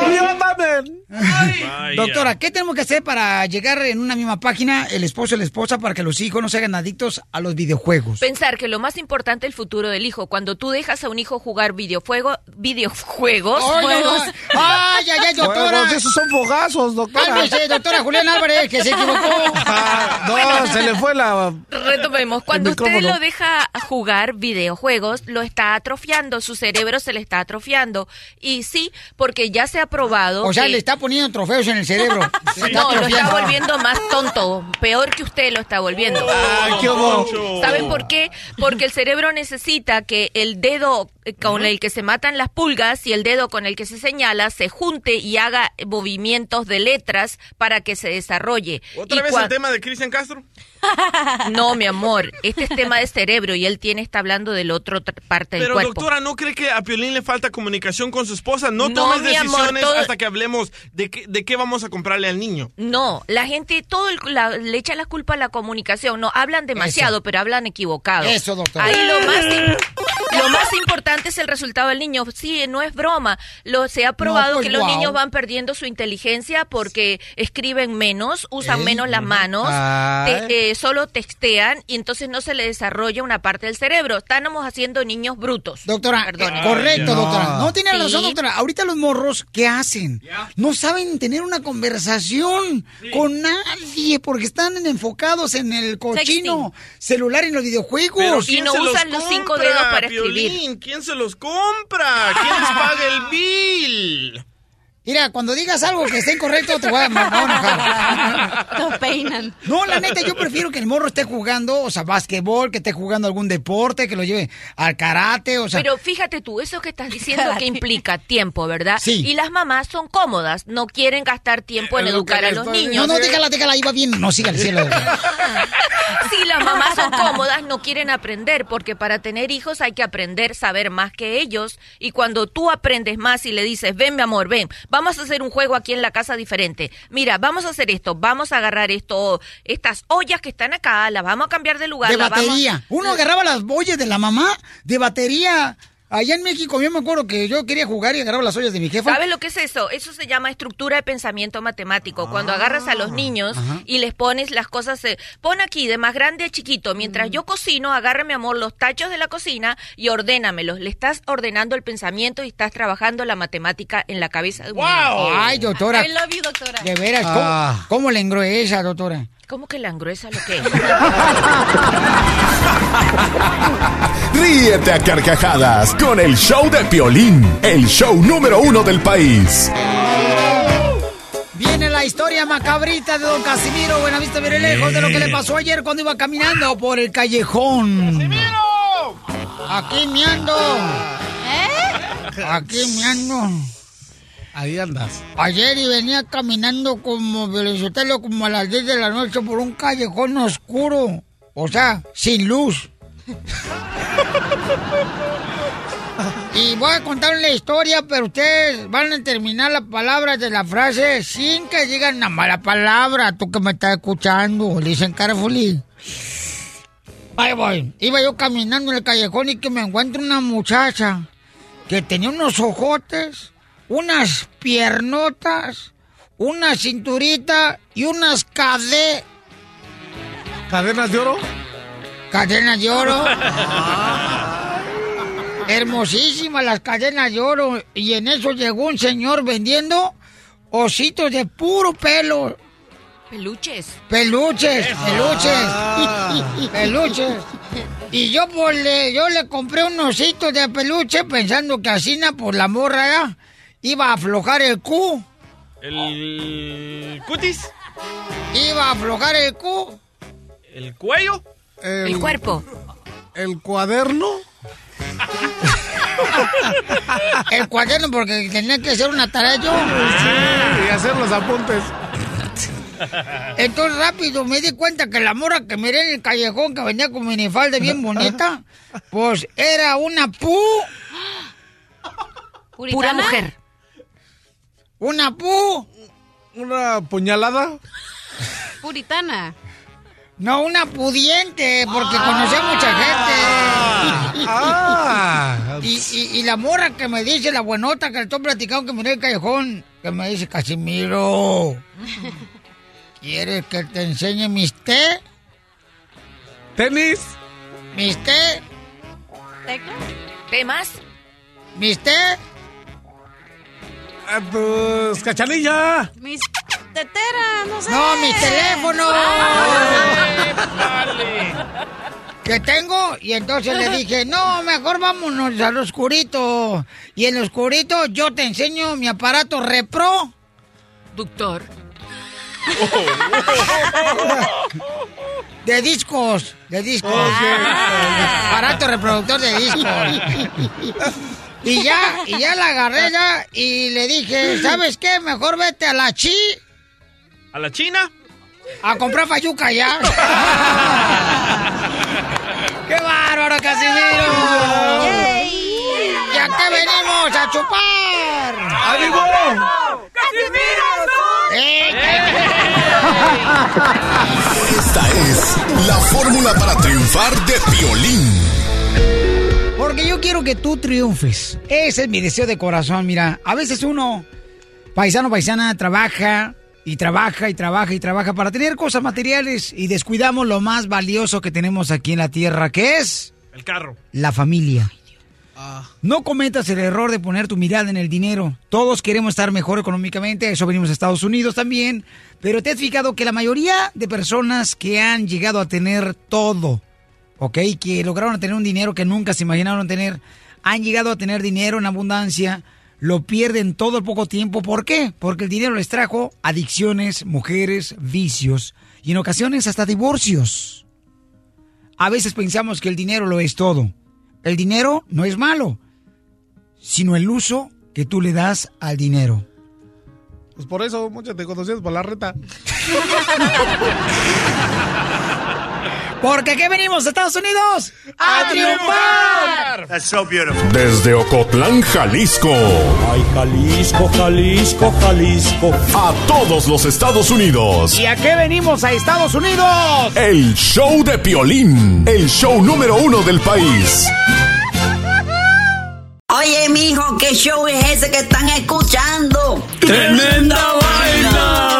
S1: Doctora, ¿qué tenemos que hacer para llegar en una misma página, el esposo y la esposa, para que los hijos no se hagan adictos a los videojuegos?
S4: Pensar que lo más importante es el futuro del hijo. Cuando tú dejas a un hijo jugar videojuego, videojuegos,
S1: Ay,
S4: juegos,
S1: no, ay, ay, ay, doctora.
S2: Juegos, esos son fogazos, doctora.
S1: Cálmese, doctora Julián Álvarez, que se equivocó.
S2: Ah, no, se le fue la...
S4: retomemos. Cuando usted lo deja jugar videojuegos, lo está atrofiando, su cerebro se le está atrofiando. Y sí, porque ya se ha probado.
S1: O sea,
S4: que-
S1: le está poniendo trofeos en el cerebro. Está
S4: No, lo está volviendo más tonto. Peor que usted lo está volviendo.
S2: Hubo.
S4: ¿Saben por qué? Porque el cerebro necesita que el dedo eh, con el que se matan las pulgas y el dedo con el que se señala se junte y haga movimientos de letras para que se desarrolle.
S5: ¿Otra
S4: Y
S5: vez el tema de Cristian Castro?
S4: No, mi amor, este es tema de cerebro y él tiene está hablando del otro tr- parte del
S5: Pero
S4: cuerpo.
S5: doctora, ¿no cree que a Piolín le falta comunicación con su esposa? No,
S4: No,
S5: tomes
S4: amor,
S5: decisiones
S4: todo-
S5: hasta que hablemos de qué, de qué vamos a comprarle al niño.
S4: No, la gente todo el- la- le echa la culpa a la comunicación. No, hablan demasiado, pero hablan equivocado.
S1: Eso, doctora.
S4: Ahí lo más, lo más importante es el resultado del niño. Sí, no es broma. Lo, se ha probado
S1: pues,
S4: que los niños van perdiendo su inteligencia porque escriben menos, usan
S1: Ey.
S4: menos las manos,
S2: Ay.
S4: te- eh, solo textean y entonces no se le desarrolla una parte del cerebro. Estamos haciendo niños brutos.
S1: Doctora, eh, correcto,
S2: No.
S1: doctora. No tiene
S4: Sí.
S1: razón, doctora. Ahorita los morros, ¿qué hacen? No saben tener una conversación con nadie porque están enfocados en el cochino celular en los videojuegos.
S5: Pero
S4: Y
S5: ¿quién
S4: no usan los cinco dedos para
S5: Piolín?
S4: Escribir.
S5: ¿Quién se los compra? ¿Quién les paga el bill?
S1: Mira, cuando digas algo que esté incorrecto, te voy a, me voy a enojar.
S14: Lo peinan.
S1: No, la neta, yo prefiero que el morro esté jugando, o sea, básquetbol, que esté jugando algún deporte, que lo lleve al karate, o sea...
S4: Pero fíjate tú, eso que estás diciendo que implica tiempo, ¿verdad?
S1: Sí.
S4: Y las mamás son cómodas, no quieren gastar tiempo en educar a los niños.
S1: no, no, déjala, déjala, ahí va bien. No, siga, cielo.
S4: Si las mamás son cómodas, no quieren aprender, porque para tener hijos hay que aprender, saber más que ellos. Y cuando tú aprendes más y le dices, ven mi amor, ven, vamos a hacer un juego aquí en la casa diferente. Mira, vamos a hacer esto, vamos a agarrar esto, estas ollas que están acá, las vamos a cambiar de lugar.
S1: De
S4: las vamos-
S1: batería. Uno agarraba las ollas de la mamá de batería. Allá en México yo me acuerdo que yo quería jugar y agarraba las ollas de mi jefa.
S4: ¿Sabes lo que es eso? Eso se llama estructura de pensamiento matemático. Cuando agarras a los niños
S1: ajá.
S4: y les pones las cosas, eh, pon aquí de más grande a chiquito. Mientras yo cocino, agarra, mi amor, los tachos de la cocina y ordénamelos. Le estás ordenando el pensamiento y estás trabajando la matemática en la cabeza de un niño.
S1: Ay, doctora.
S14: I love you, doctora.
S1: De veras, ¿cómo,
S2: Ah.
S1: cómo le engruesa, doctora?
S4: ¿Cómo que la engruesa lo que es?
S8: Ríete a carcajadas con el show de Piolín, el show número uno del país.
S1: Viene la historia macabrita de don Casimiro Buenavista Virelejos de lo que le pasó ayer cuando iba caminando por el callejón. Aquí me ando. Aquí me ando.
S2: Ahí andas.
S1: Ayer y venía caminando como Velocitelo como a las 10 de la noche por un callejón oscuro. O sea, sin luz. Y voy a contar una historia, pero ustedes van a terminar las palabras de la frase sin que digan una mala palabra. Tú que me estás escuchando, dicen carefully. Ahí voy. Iba yo caminando en el callejón y que me encuentro una muchacha que tenía unos ojotes, unas piernotas, una cinturita y unas cade...
S2: ¿Cadenas de oro?
S1: Cadenas de oro. Hermosísimas las cadenas de oro. Y en eso llegó un señor vendiendo ositos de puro pelo.
S4: Peluches.
S1: Peluches,
S4: Ah.
S1: peluches, peluches. Y yo pues le, yo le compré un osito de peluche pensando que así na, por la morra ya, iba a aflojar el cu,
S5: ¿El cutis?
S1: iba a aflojar el cu.
S5: ¿El cuello?
S4: El cuerpo.
S2: ¿El cuaderno?
S1: El cuaderno porque tenía que hacer una tarea yo.
S2: y hacer los apuntes.
S1: Entonces rápido me di cuenta que la morra que miré en el callejón que venía con minifalda bien bonita, pues era una pu,
S4: Pura mujer.
S1: una pu,
S2: ¿Una puñalada?
S14: Puritana.
S1: No una pudiente, porque conocí a mucha gente.
S2: Ah.
S1: Y, y- y la morra que me dice, la buenota que le estoy platicando que miré en el callejón, que me dice, Casimiro, ¿quieres que te enseñe mis té?
S2: ¿Tenis?
S1: ¿Mis té?
S4: ¿Temas?
S1: ¿Mis té?
S2: Ah, pues, cachanilla.
S14: Mis teteras, no sé.
S1: No, mi teléfono. Que tengo, y entonces le dije, no, mejor vámonos al oscurito. Y en el oscurito yo te enseño mi aparato repro.
S4: Doctor.
S1: De discos, de discos. Aparato reproductor de discos. Y ya, y ya la agarré ya, y le dije, ¿sabes qué? Mejor vete a la chi
S5: ¿A la China?
S1: a comprar fayuca ya. ¡Qué bárbaro, Casimiro! ¡Ya que venimos a chupar!
S2: ¡Ánimo!
S8: Esta es la fórmula para triunfar de Piolín.
S1: Porque yo quiero que tú triunfes. Ese es mi deseo de corazón. Mira, a veces uno, paisano, paisana, trabaja y trabaja y trabaja y trabaja para tener cosas materiales y descuidamos lo más valioso que tenemos aquí en la tierra, que es
S5: El carro.
S1: la familia. No cometas el error de poner tu mirada en el dinero. Todos queremos estar mejor económicamente, a eso venimos a Estados Unidos también. Pero te has fijado que la mayoría de personas que han llegado a tener todo, ¿ok? Que lograron tener un dinero que nunca se imaginaron tener, han llegado a tener dinero en abundancia, lo pierden todo el poco tiempo. ¿Por qué? Porque el dinero les trajo adicciones, mujeres, vicios y en ocasiones hasta divorcios. A veces pensamos que el dinero lo es todo. El dinero no es malo, sino el uso que tú le das al dinero.
S2: Pues por eso muchos te conocías por la reta.
S1: Porque ¿qué venimos, Estados Unidos? ¡A triunfar!
S8: That's so beautiful. Desde Ocotlán, Jalisco. Ay, Jalisco, Jalisco, Jalisco. A todos los Estados Unidos.
S1: ¿Y a qué venimos a Estados Unidos?
S8: El show de Piolín. El show número uno del país.
S22: Oye, mijo, ¿qué show es ese que están escuchando?
S6: ¡Tremenda vaina!